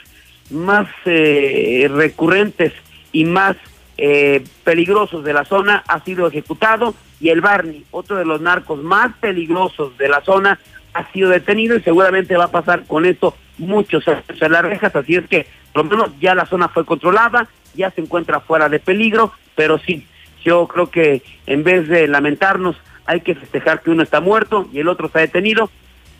más eh, recurrentes y más eh, peligrosos de la zona ha sido ejecutado y el Barney, otro de los narcos más peligrosos de la zona, ha sido detenido y seguramente va a pasar con esto muchos en las rejas, así es que por lo menos ya la zona fue controlada, ya se encuentra fuera de peligro, pero sí, yo creo que en vez de lamentarnos hay que festejar que uno está muerto y el otro está detenido.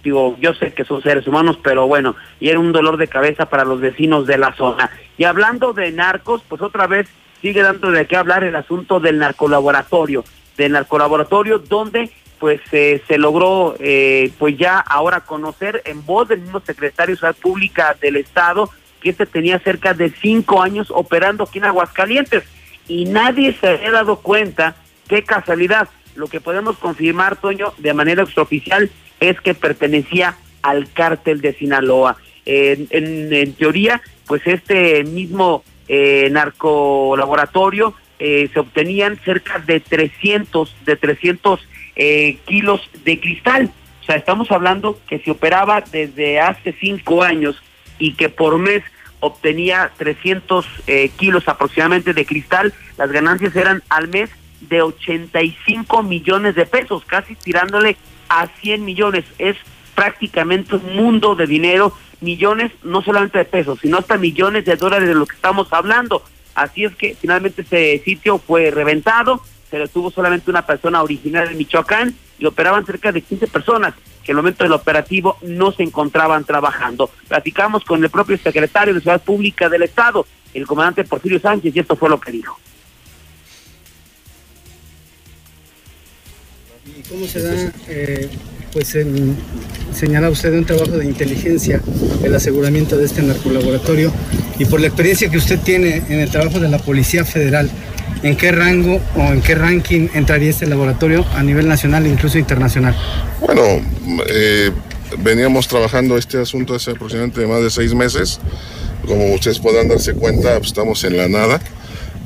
Digo, yo sé que son seres humanos, pero bueno, y era un dolor de cabeza para los vecinos de la zona. Y hablando de narcos, pues otra vez sigue dando de qué hablar el asunto del narcolaboratorio, del narcolaboratorio donde pues eh, se logró eh, pues ya ahora conocer en voz del mismo secretario de Salud Pública del Estado que este tenía cerca de cinco años operando aquí en Aguascalientes y nadie se había dado cuenta, qué casualidad, lo que podemos confirmar, Toño, de manera extraoficial es que pertenecía al cártel de Sinaloa. en, en teoría, pues este mismo eh, narcolaboratorio eh, se obtenían cerca de 300, de 300 eh, kilos de cristal. O sea, estamos hablando que se operaba desde hace cinco años y que por mes obtenía 300 eh, kilos aproximadamente de cristal. Las ganancias eran al mes de 85 millones de pesos, casi tirándole a 100 millones. Es prácticamente un mundo de dinero millones, no solamente de pesos, sino hasta millones de dólares de lo que estamos hablando. Así es que finalmente ese sitio fue reventado, se detuvo solamente una persona original de Michoacán y operaban cerca de 15 personas que en el momento del operativo no se encontraban trabajando. Platicamos con el propio secretario de Ciudad Pública del Estado, el comandante Porfirio Sánchez, y esto fue lo que dijo. ¿Y cómo se da eh, pues en, señala usted un trabajo de inteligencia, el aseguramiento de este narcolaboratorio y por la experiencia que usted tiene en el trabajo de la Policía Federal, ¿en qué rango o en qué ranking entraría este laboratorio a nivel nacional e incluso internacional? Bueno, eh, veníamos trabajando este asunto hace aproximadamente más de seis meses. Como ustedes podrán darse cuenta, pues, estamos en la nada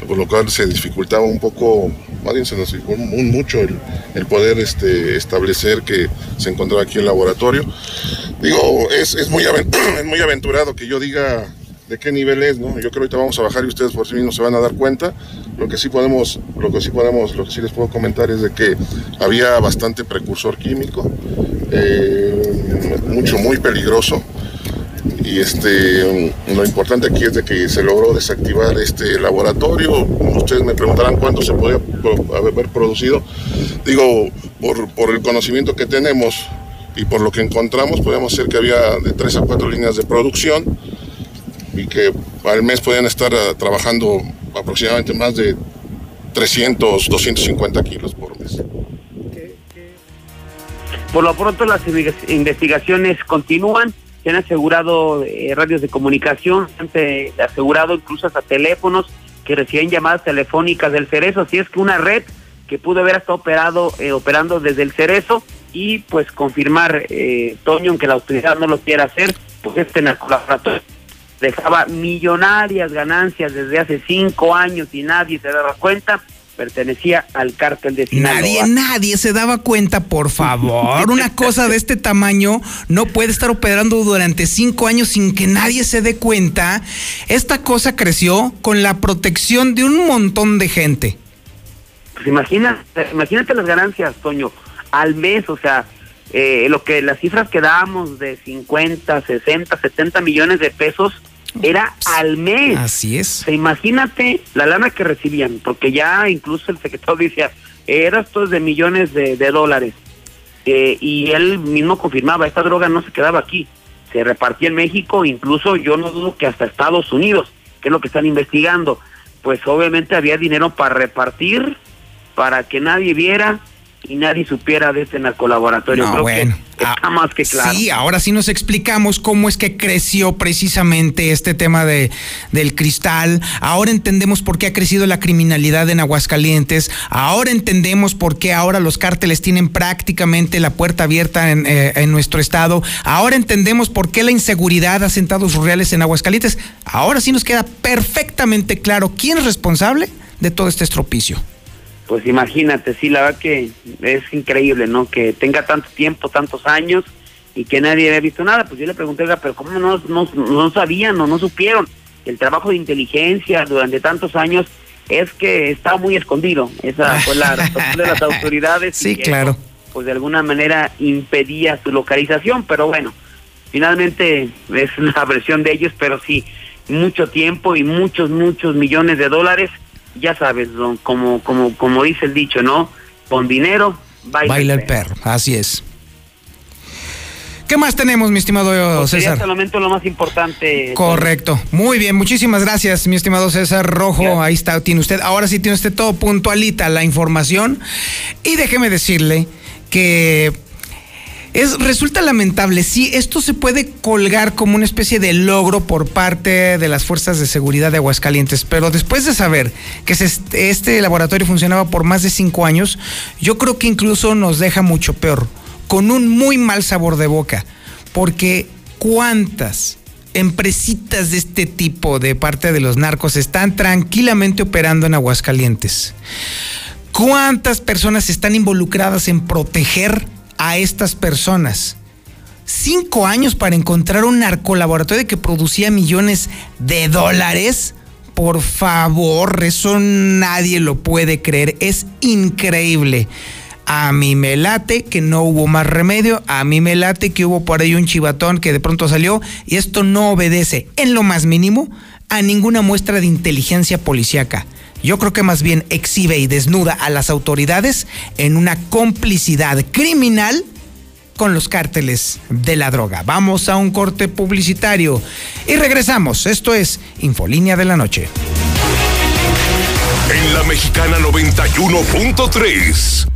por lo cual se dificultaba un poco, más bien se nos dificultó mucho el, poder este, establecer que se encontraba aquí el laboratorio. Digo, es, es, muy es muy aventurado que yo diga de qué nivel es, ¿no? Yo creo que ahorita vamos a bajar y ustedes por sí mismos se van a dar cuenta. Lo que sí podemos, lo que sí podemos, lo que sí les puedo comentar es de que había bastante precursor químico, eh, mucho, muy peligroso y este lo importante aquí es de que se logró desactivar este laboratorio. Ustedes me preguntarán cuánto se podía haber producido. Digo, por, el conocimiento que tenemos y por lo que encontramos, podemos decir que había de tres a cuatro líneas de producción y que al mes podían estar ah, trabajando aproximadamente más de 300, 250 kilos por mes. Por lo pronto las investigaciones continúan. Se han asegurado eh, radios de comunicación, se han asegurado incluso hasta teléfonos que reciben llamadas telefónicas del Cerezo, así es que una red que pudo haber estado operado, eh, operando desde el Cerezo y pues confirmar, eh, Toño, aunque la autoridad no lo quiera hacer, pues este narcolaboratorio dejaba millonarias ganancias desde hace cinco años y nadie se daba cuenta pertenecía al cártel de Sinaloa. Nadie, nadie se daba cuenta, por favor. Una cosa de este tamaño no puede estar operando durante cinco años sin que nadie se dé cuenta. Esta cosa creció con la protección de un montón de gente. Pues imagina, imagínate las ganancias, Toño, al mes, o sea, eh, lo que las cifras que dábamos de 50, 60, 70 millones de pesos era al mes. Así es. imagínate la lana que recibían, porque ya incluso el secretario decía, era esto de millones de, dólares. eh, y él mismo confirmaba, esta droga no se quedaba aquí, se repartía en México, incluso yo no dudo que hasta Estados Unidos, que es lo que están investigando, pues obviamente había dinero para repartir, para que nadie viera y nadie supiera de este narcolaboratorio. No, Creo bueno. que está más que claro. Sí, ahora sí nos explicamos cómo es que creció precisamente este tema de, del cristal. Ahora entendemos por qué ha crecido la criminalidad en Aguascalientes. Ahora entendemos por qué ahora los cárteles tienen prácticamente la puerta abierta en, eh, en nuestro estado. Ahora entendemos por qué la inseguridad ha sentado sus reales en Aguascalientes. Ahora sí nos queda perfectamente claro quién es responsable de todo este estropicio. Pues imagínate, sí, la verdad que es increíble, ¿no? Que tenga tanto tiempo, tantos años y que nadie haya visto nada. Pues yo le pregunté, "Oiga, pero ¿cómo no, no, no sabían o no supieron? El trabajo de inteligencia durante tantos años es que está muy escondido. Esa fue la respuesta de las autoridades. Sí, y que, claro. Pues de alguna manera impedía su localización, pero bueno, finalmente es la versión de ellos, pero sí, mucho tiempo y muchos, muchos millones de dólares ya sabes, don, como, como, como dice el dicho, ¿no? Con dinero baila, Baila el perro, así es. ¿Qué más tenemos, mi estimado Pues sería César? hasta el momento lo más importante. Correcto. Muy bien, muchísimas gracias, mi estimado César Rojo. Ahí está, tiene usted. Ahora sí tiene usted todo puntualita la información. Y déjeme decirle que es, resulta lamentable, sí, esto se puede colgar como una especie de logro por parte de las fuerzas de seguridad de Aguascalientes, pero después de saber que este laboratorio funcionaba por más de cinco años, yo creo que incluso nos deja mucho peor, con un muy mal sabor de boca, porque cuántas empresitas de este tipo de parte de los narcos están tranquilamente operando en Aguascalientes. ¿Cuántas personas están involucradas en proteger a estas personas? Cinco años para encontrar un narcolaboratorio que producía millones de dólares. Por favor, eso nadie lo puede creer. Es increíble. A mí me late que no hubo más remedio. A mí me late que hubo por ahí un chivatón que de pronto salió. Y esto no obedece en lo más mínimo a ninguna muestra de inteligencia policíaca. Yo creo que más bien exhibe y desnuda a las autoridades en una complicidad criminal con los cárteles de la droga. Vamos a un corte publicitario y regresamos. Esto es Infolínea de la Noche. En la Mexicana 91.3,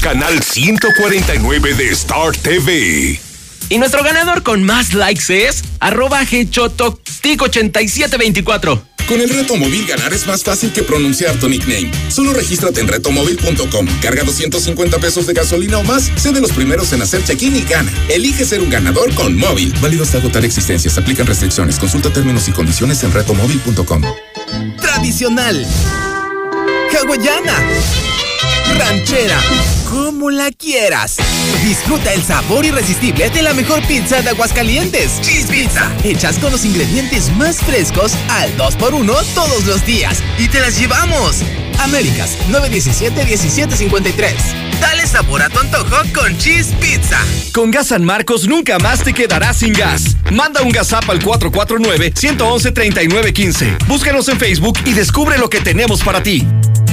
canal 149 de Star TV. Y nuestro ganador con más likes es arroba gchototic8724. Con el reto móvil ganar es más fácil que pronunciar tu nickname. Solo regístrate en retomóvil.com. Carga 250 pesos de gasolina o más. Sé de los primeros en hacer check-in y gana. Elige ser un ganador con móvil. Válido hasta agotar existencias. Aplican restricciones. Consulta términos y condiciones en retomóvil.com. Tradicional. Hawaiana. Ranchera. Como la quieras. Disfruta el sabor irresistible de la mejor pizza de Aguascalientes. Cheese Pizza. Hechas con los ingredientes más frescos al 2x1 todos los días. Y te las llevamos. Américas 917-1753. Dale sabor a tu antojo con Cheese Pizza. Con Gas San Marcos nunca más te quedarás sin gas. Manda un GasApp al 449-111-3915. Búscanos en Facebook y descubre lo que tenemos para ti.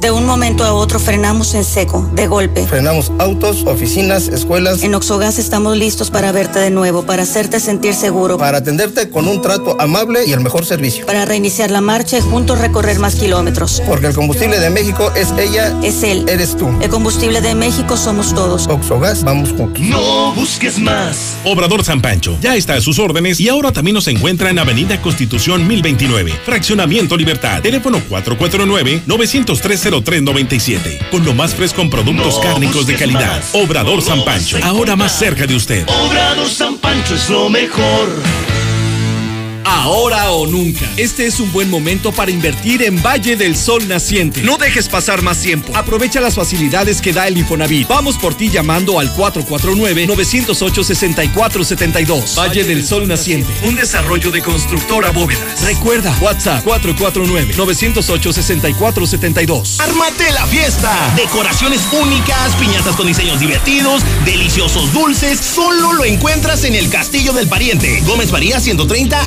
De un momento a otro frenamos en seco, de golpe. Frenamos autos, oficinas, escuelas. En Oxogas estamos listos para verte de nuevo, para hacerte sentir seguro. Para atenderte con un trato amable y el mejor servicio. Para reiniciar la marcha y juntos recorrer más kilómetros. Porque el combustible de México es ella. Es él. Eres tú. El combustible de México somos todos. Oxogas, vamos juntos. No busques más. Obrador San Pancho ya está a sus órdenes y ahora también nos encuentra en Avenida Constitución 1029, Fraccionamiento Libertad, teléfono 449-903-0397, con lo más fresco en productos No cárnicos de calidad. más. Obrador San Pancho, ahora más cerca de usted. Obrador San Pancho es lo mejor. Ahora o nunca. Este es un buen momento para invertir en Valle del Sol Naciente. No dejes pasar más tiempo. Aprovecha las facilidades que da el Infonavit. Vamos por ti llamando al 449-908-6472. Valle del Sol Naciente. Un desarrollo de constructora bóvedas. Recuerda, WhatsApp 449-908-6472. ¡Ármate la fiesta! Decoraciones únicas, piñatas con diseños divertidos, deliciosos dulces. Solo lo encuentras en el Castillo del Pariente. Gómez María 130,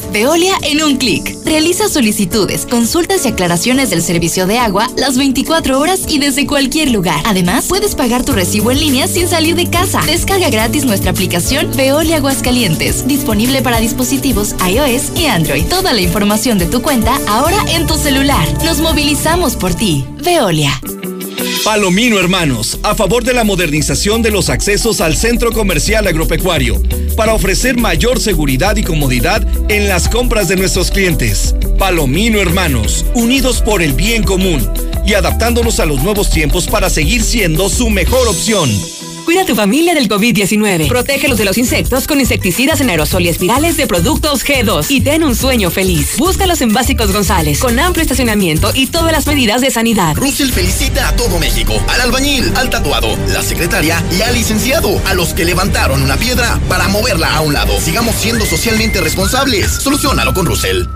Veolia en un clic. Realiza solicitudes, consultas y aclaraciones del servicio de agua las 24 horas y desde cualquier lugar. Además, puedes pagar tu recibo en línea sin salir de casa. Descarga gratis nuestra aplicación Veolia Aguascalientes, disponible para dispositivos iOS y Android. Toda la información de tu cuenta ahora en tu celular. Nos movilizamos por ti. Veolia. Palomino Hermanos, a favor de la modernización de los accesos al centro comercial agropecuario, para ofrecer mayor seguridad y comodidad en las compras de nuestros clientes. Palomino Hermanos, unidos por el bien común y adaptándonos a los nuevos tiempos para seguir siendo su mejor opción. Cuida a tu familia del COVID-19. Protégelos de los insectos con insecticidas en aerosol y espirales de productos G2 y ten un sueño feliz. Búscalos en Básicos González con amplio estacionamiento y todas las medidas de sanidad. Russell felicita a todo México, al albañil, al tatuado, la secretaria y al licenciado, a los que levantaron una piedra para moverla a un lado. Sigamos siendo socialmente responsables. Solucionalo con Russell.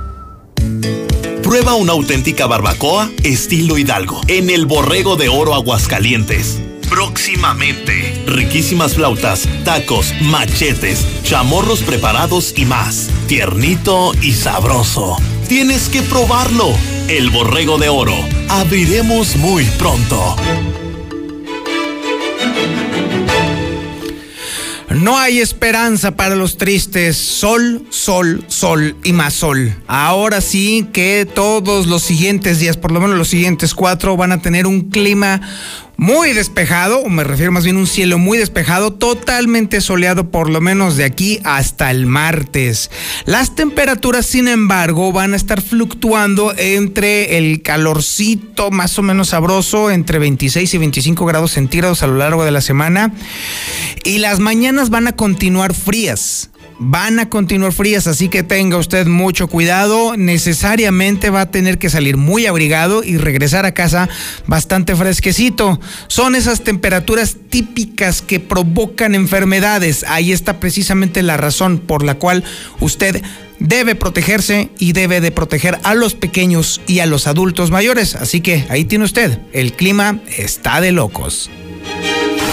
Prueba una auténtica barbacoa estilo Hidalgo en el Borrego de Oro Aguascalientes. Próximamente. Riquísimas flautas, tacos, machetes, chamorros preparados y más. Tiernito y sabroso. Tienes que probarlo. El Borrego de Oro. Abriremos muy pronto. No hay esperanza para los tristes. Sol, sol, sol y más sol. Ahora sí que todos los siguientes días, por lo menos los siguientes cuatro, van a tener un clima muy despejado, o me refiero más bien a un cielo muy despejado, totalmente soleado por lo menos de aquí hasta el martes. Las temperaturas, sin embargo, van a estar fluctuando entre el calorcito más o menos sabroso, entre 26 y 25 grados centígrados a lo largo de la semana, y las mañanas van a continuar frías van a continuar frías, así que tenga usted mucho cuidado. Necesariamente va a tener que salir muy abrigado y regresar a casa bastante fresquecito. Son esas temperaturas típicas que provocan enfermedades. Ahí está precisamente la razón por la cual usted debe protegerse y debe de proteger a los pequeños y a los adultos mayores. Así que ahí tiene usted, el clima está de locos.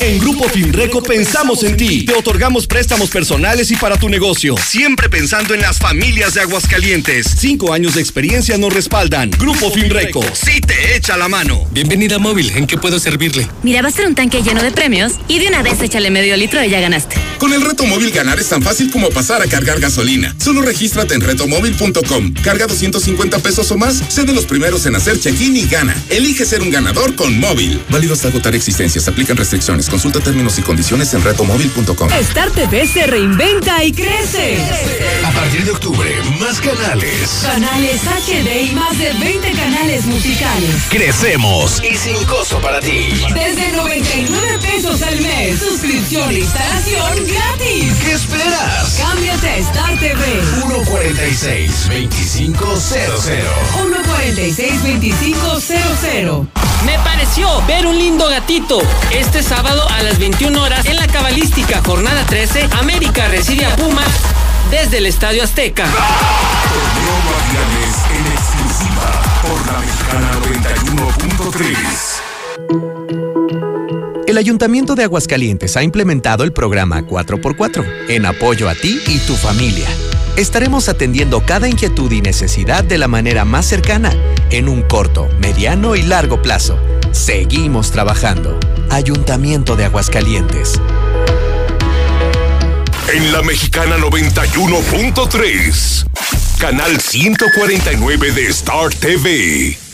En Grupo Finreco pensamos en ti. Te otorgamos préstamos personales y para tu negocio. Siempre pensando en las familias de Aguascalientes. Cinco años de experiencia nos respaldan. Grupo Finreco, sí te echa la mano. Bienvenida a Móvil. ¿En qué puedo servirle? Mira, va a ser un tanque lleno de premios y de una vez échale medio litro y ya ganaste. Con el reto móvil ganar es tan fácil como pasar a cargar gasolina. Solo regístrate en retomóvil.com. Carga 250 pesos o más, sé de los primeros en hacer check-in y gana. Elige ser un ganador con móvil. Válido hasta agotar existencias. Aplican restricciones. Consulta términos y condiciones en retomóvil.com. Star TV se reinventa y crece. A partir de octubre, más canales. Canales HD y más de 20 canales musicales. Crecemos y sin costo para ti. Desde 99 pesos al mes. Suscripción e instalación gratis. ¿Qué esperas? Cámbiate a Star TV. 146 2500. 146 2500. Me pareció ver un lindo gatito. Este sábado a las 21 horas en la cabalística jornada 13, América recibe a Pumas desde el Estadio Azteca. en exclusiva por la mexicana 91.3. El Ayuntamiento de Aguascalientes ha implementado el programa 4x4 en apoyo a ti y tu familia. Estaremos atendiendo cada inquietud y necesidad de la manera más cercana, en un corto, mediano y largo plazo. Seguimos trabajando. Ayuntamiento de Aguascalientes. En la mexicana 91.3, canal 149 de Star TV.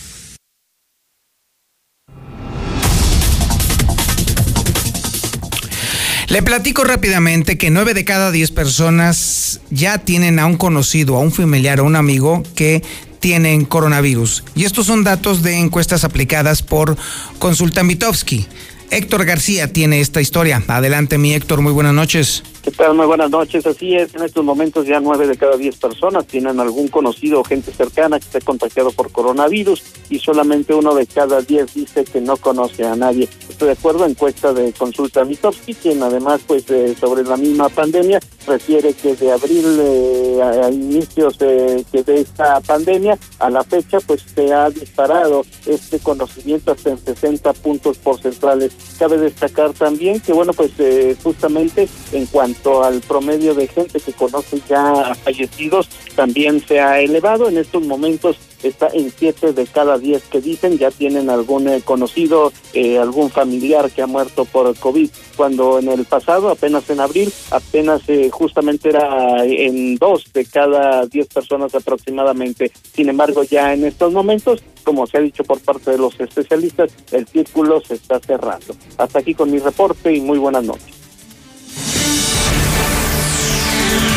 Le platico rápidamente que 9 de cada 10 personas ya tienen a un conocido, a un familiar o un amigo que tienen coronavirus. Y estos son datos de encuestas aplicadas por Consulta Mitowski. Héctor García tiene esta historia. Adelante, mi Héctor, muy buenas noches. ¿Qué tal? Muy buenas noches. Así es, en estos momentos ya nueve de cada diez personas tienen algún conocido o gente cercana que esté contagiado por coronavirus y solamente uno de cada diez dice que no conoce a nadie. Estoy de acuerdo, encuesta de consulta Mitowski, quien además, pues, eh, sobre la misma pandemia, refiere que de abril eh, a, inicios de, que de esta pandemia a la fecha, pues, se ha disparado este conocimiento hasta en 60 puntos porcentuales. Cabe destacar también que, bueno, pues, eh, justamente en cuanto al promedio de gente que conoce ya fallecidos también se ha elevado. En estos momentos está en siete de cada diez que dicen ya tienen algún eh, conocido, eh, algún familiar que ha muerto por COVID, cuando en el pasado, apenas en abril, apenas eh, justamente era en dos de cada diez personas aproximadamente. Sin embargo, ya en estos momentos, como se ha dicho por parte de los especialistas, el círculo se está cerrando. Hasta aquí con mi reporte y muy buenas noches.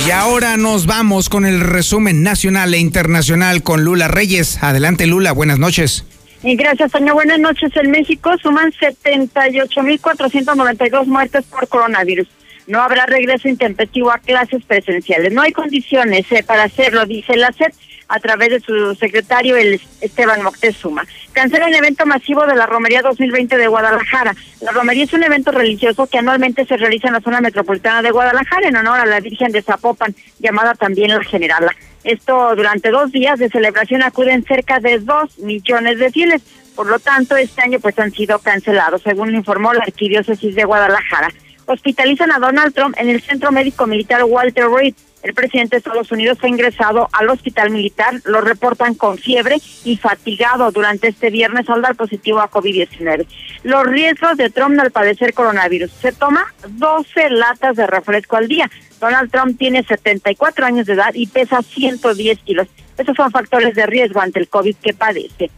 Y ahora nos vamos con el resumen nacional e internacional con Lula Reyes. Adelante Lula, buenas noches. Y gracias, señor. Buenas noches. En México suman 78.492 muertes por coronavirus. No habrá regreso intempestivo a clases presenciales. No hay condiciones eh, para hacerlo, dice la SED a través de su secretario, el Esteban Moctezuma. Cancela el evento masivo de la Romería 2020 de Guadalajara. La Romería es un evento religioso que anualmente se realiza en la zona metropolitana de Guadalajara en honor a la Virgen de Zapopan, llamada también la Generala. Esto durante dos días de celebración acuden cerca de dos millones de fieles. Por lo tanto, este año pues han sido cancelados, según informó la Arquidiócesis de Guadalajara. Hospitalizan a Donald Trump en el Centro Médico Militar Walter Reed el presidente de Estados Unidos fue ingresado al hospital militar, lo reportan con fiebre y fatigado durante este viernes al dar positivo a COVID-19. Los riesgos de Trump al padecer coronavirus. Se toma 12 latas de refresco al día. Donald Trump tiene 74 años de edad y pesa 110 kilos. Esos son factores de riesgo ante el COVID que padece.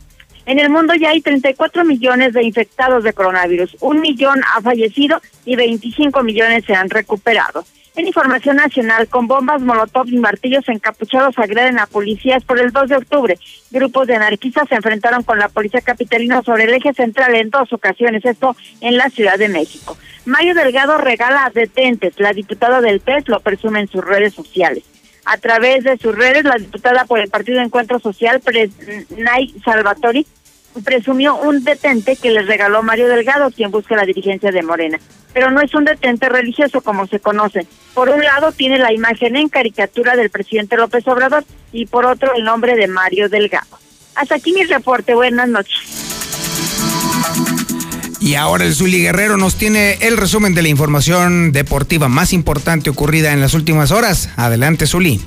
En el mundo ya hay 34 millones de infectados de coronavirus, un millón ha fallecido y 25 millones se han recuperado. En información nacional, con bombas, molotov y martillos encapuchados agreden a policías por el 2 de octubre. Grupos de anarquistas se enfrentaron con la policía capitalina sobre el eje central en dos ocasiones, esto en la Ciudad de México. Mario Delgado regala detentes. La diputada del PES lo presume en sus redes sociales. A través de sus redes, la diputada por el Partido Encuentro Social, Nay Salvatori, presumió un detente que les regaló Mario Delgado, quien busca la dirigencia de Morena. Pero no es un detente religioso como se conoce. Por un lado tiene la imagen en caricatura del presidente López Obrador y por otro el nombre de Mario Delgado. Hasta aquí mi reporte. Buenas noches. Y ahora el Zuli Guerrero nos tiene el resumen de la información deportiva más importante ocurrida en las últimas horas. Adelante, Zuli.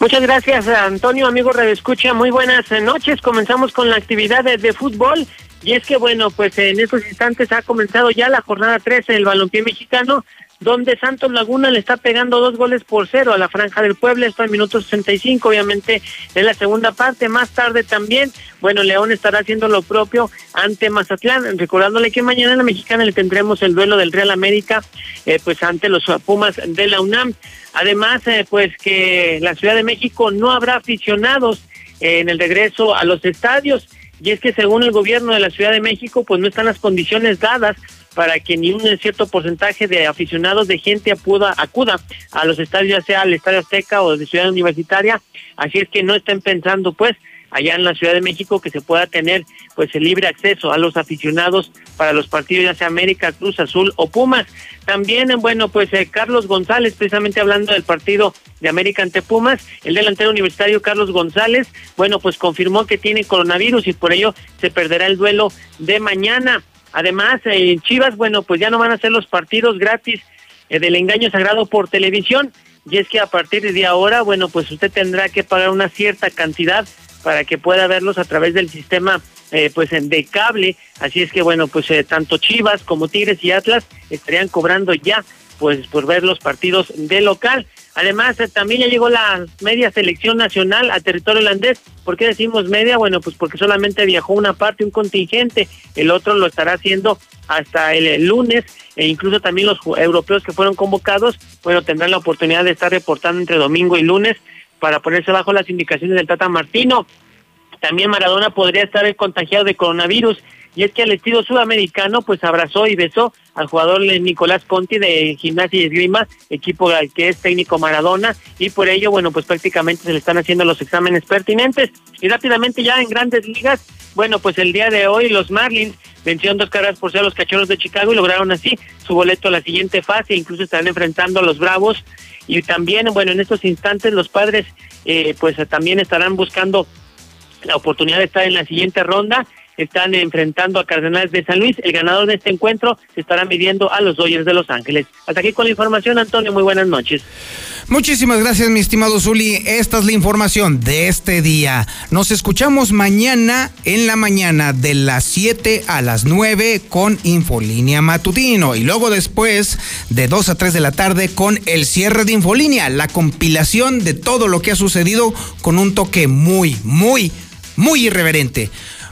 Muchas gracias, Antonio, amigo Radio Escucha. Muy buenas noches. Comenzamos con la actividad de, fútbol. Y es que, bueno, pues en estos instantes ha comenzado ya la jornada 13 del balompié mexicano, donde Santos Laguna le está pegando dos goles por cero a la Franja del Pueblo. Esto en minuto 65, obviamente, en la segunda parte. Más tarde también, bueno, León estará haciendo lo propio ante Mazatlán. Recordándole que mañana en la mexicana le tendremos el duelo del Real América, eh, pues ante los Pumas de la UNAM. Además, eh, pues que la Ciudad de México no habrá aficionados eh, en el regreso a los estadios. Y es que según el gobierno de la Ciudad de México, pues no están las condiciones dadas para que ni un cierto porcentaje de aficionados de gente acuda, acuda a los estadios, ya sea al Estadio Azteca o de Ciudad Universitaria. Así es que no estén pensando, pues, allá en la Ciudad de México que se pueda tener pues el libre acceso a los aficionados para los partidos ya sea América, Cruz Azul o Pumas. También, bueno, pues eh, Carlos González, precisamente hablando del partido de América ante Pumas, el delantero universitario Carlos González, bueno, pues confirmó que tiene coronavirus y por ello se perderá el duelo de mañana. Además, en eh, Chivas, bueno, pues ya no van a ser los partidos gratis eh, del engaño sagrado por televisión. Y es que a partir de ahora, bueno, pues usted tendrá que pagar una cierta cantidad para que pueda verlos a través del sistema eh, pues de cable así es que bueno pues eh, tanto Chivas como Tigres y Atlas estarían cobrando ya pues por ver los partidos de local. Además, eh, también ya llegó la media selección nacional a territorio holandés. ¿Por qué decimos media? Bueno, pues porque solamente viajó una parte, un contingente. El otro lo estará haciendo hasta el, lunes e incluso también los europeos que fueron convocados, bueno, tendrán la oportunidad de estar reportando entre domingo y lunes para ponerse bajo las indicaciones del Tata Martino. También Maradona podría estar contagiado de coronavirus y es que el estilo sudamericano pues abrazó y besó al jugador Nicolás Conti de Gimnasia y Esgrima, equipo al que es técnico Maradona, y por ello, bueno, pues prácticamente se le están haciendo los exámenes pertinentes. Y rápidamente ya en grandes ligas, bueno, pues el día de hoy los Marlins vencieron dos carreras por ser los cachorros de Chicago y lograron así su boleto a la siguiente fase, incluso estarán enfrentando a los Bravos. Y también, bueno, en estos instantes los padres eh, pues también estarán buscando la oportunidad de estar en la siguiente ronda están enfrentando a Cardenales de San Luis. El ganador de este encuentro se estará midiendo a los Dodgers de Los Ángeles. Hasta aquí con la información, Antonio. Muy buenas noches. Muchísimas gracias, mi estimado Zuli. Esta es la información de este día. Nos escuchamos mañana en la mañana de las 7 a las 9 con Infolínea Matutino y luego después de 2 a 3 de la tarde con el cierre de Infolínea, la compilación de todo lo que ha sucedido con un toque muy, muy, muy irreverente.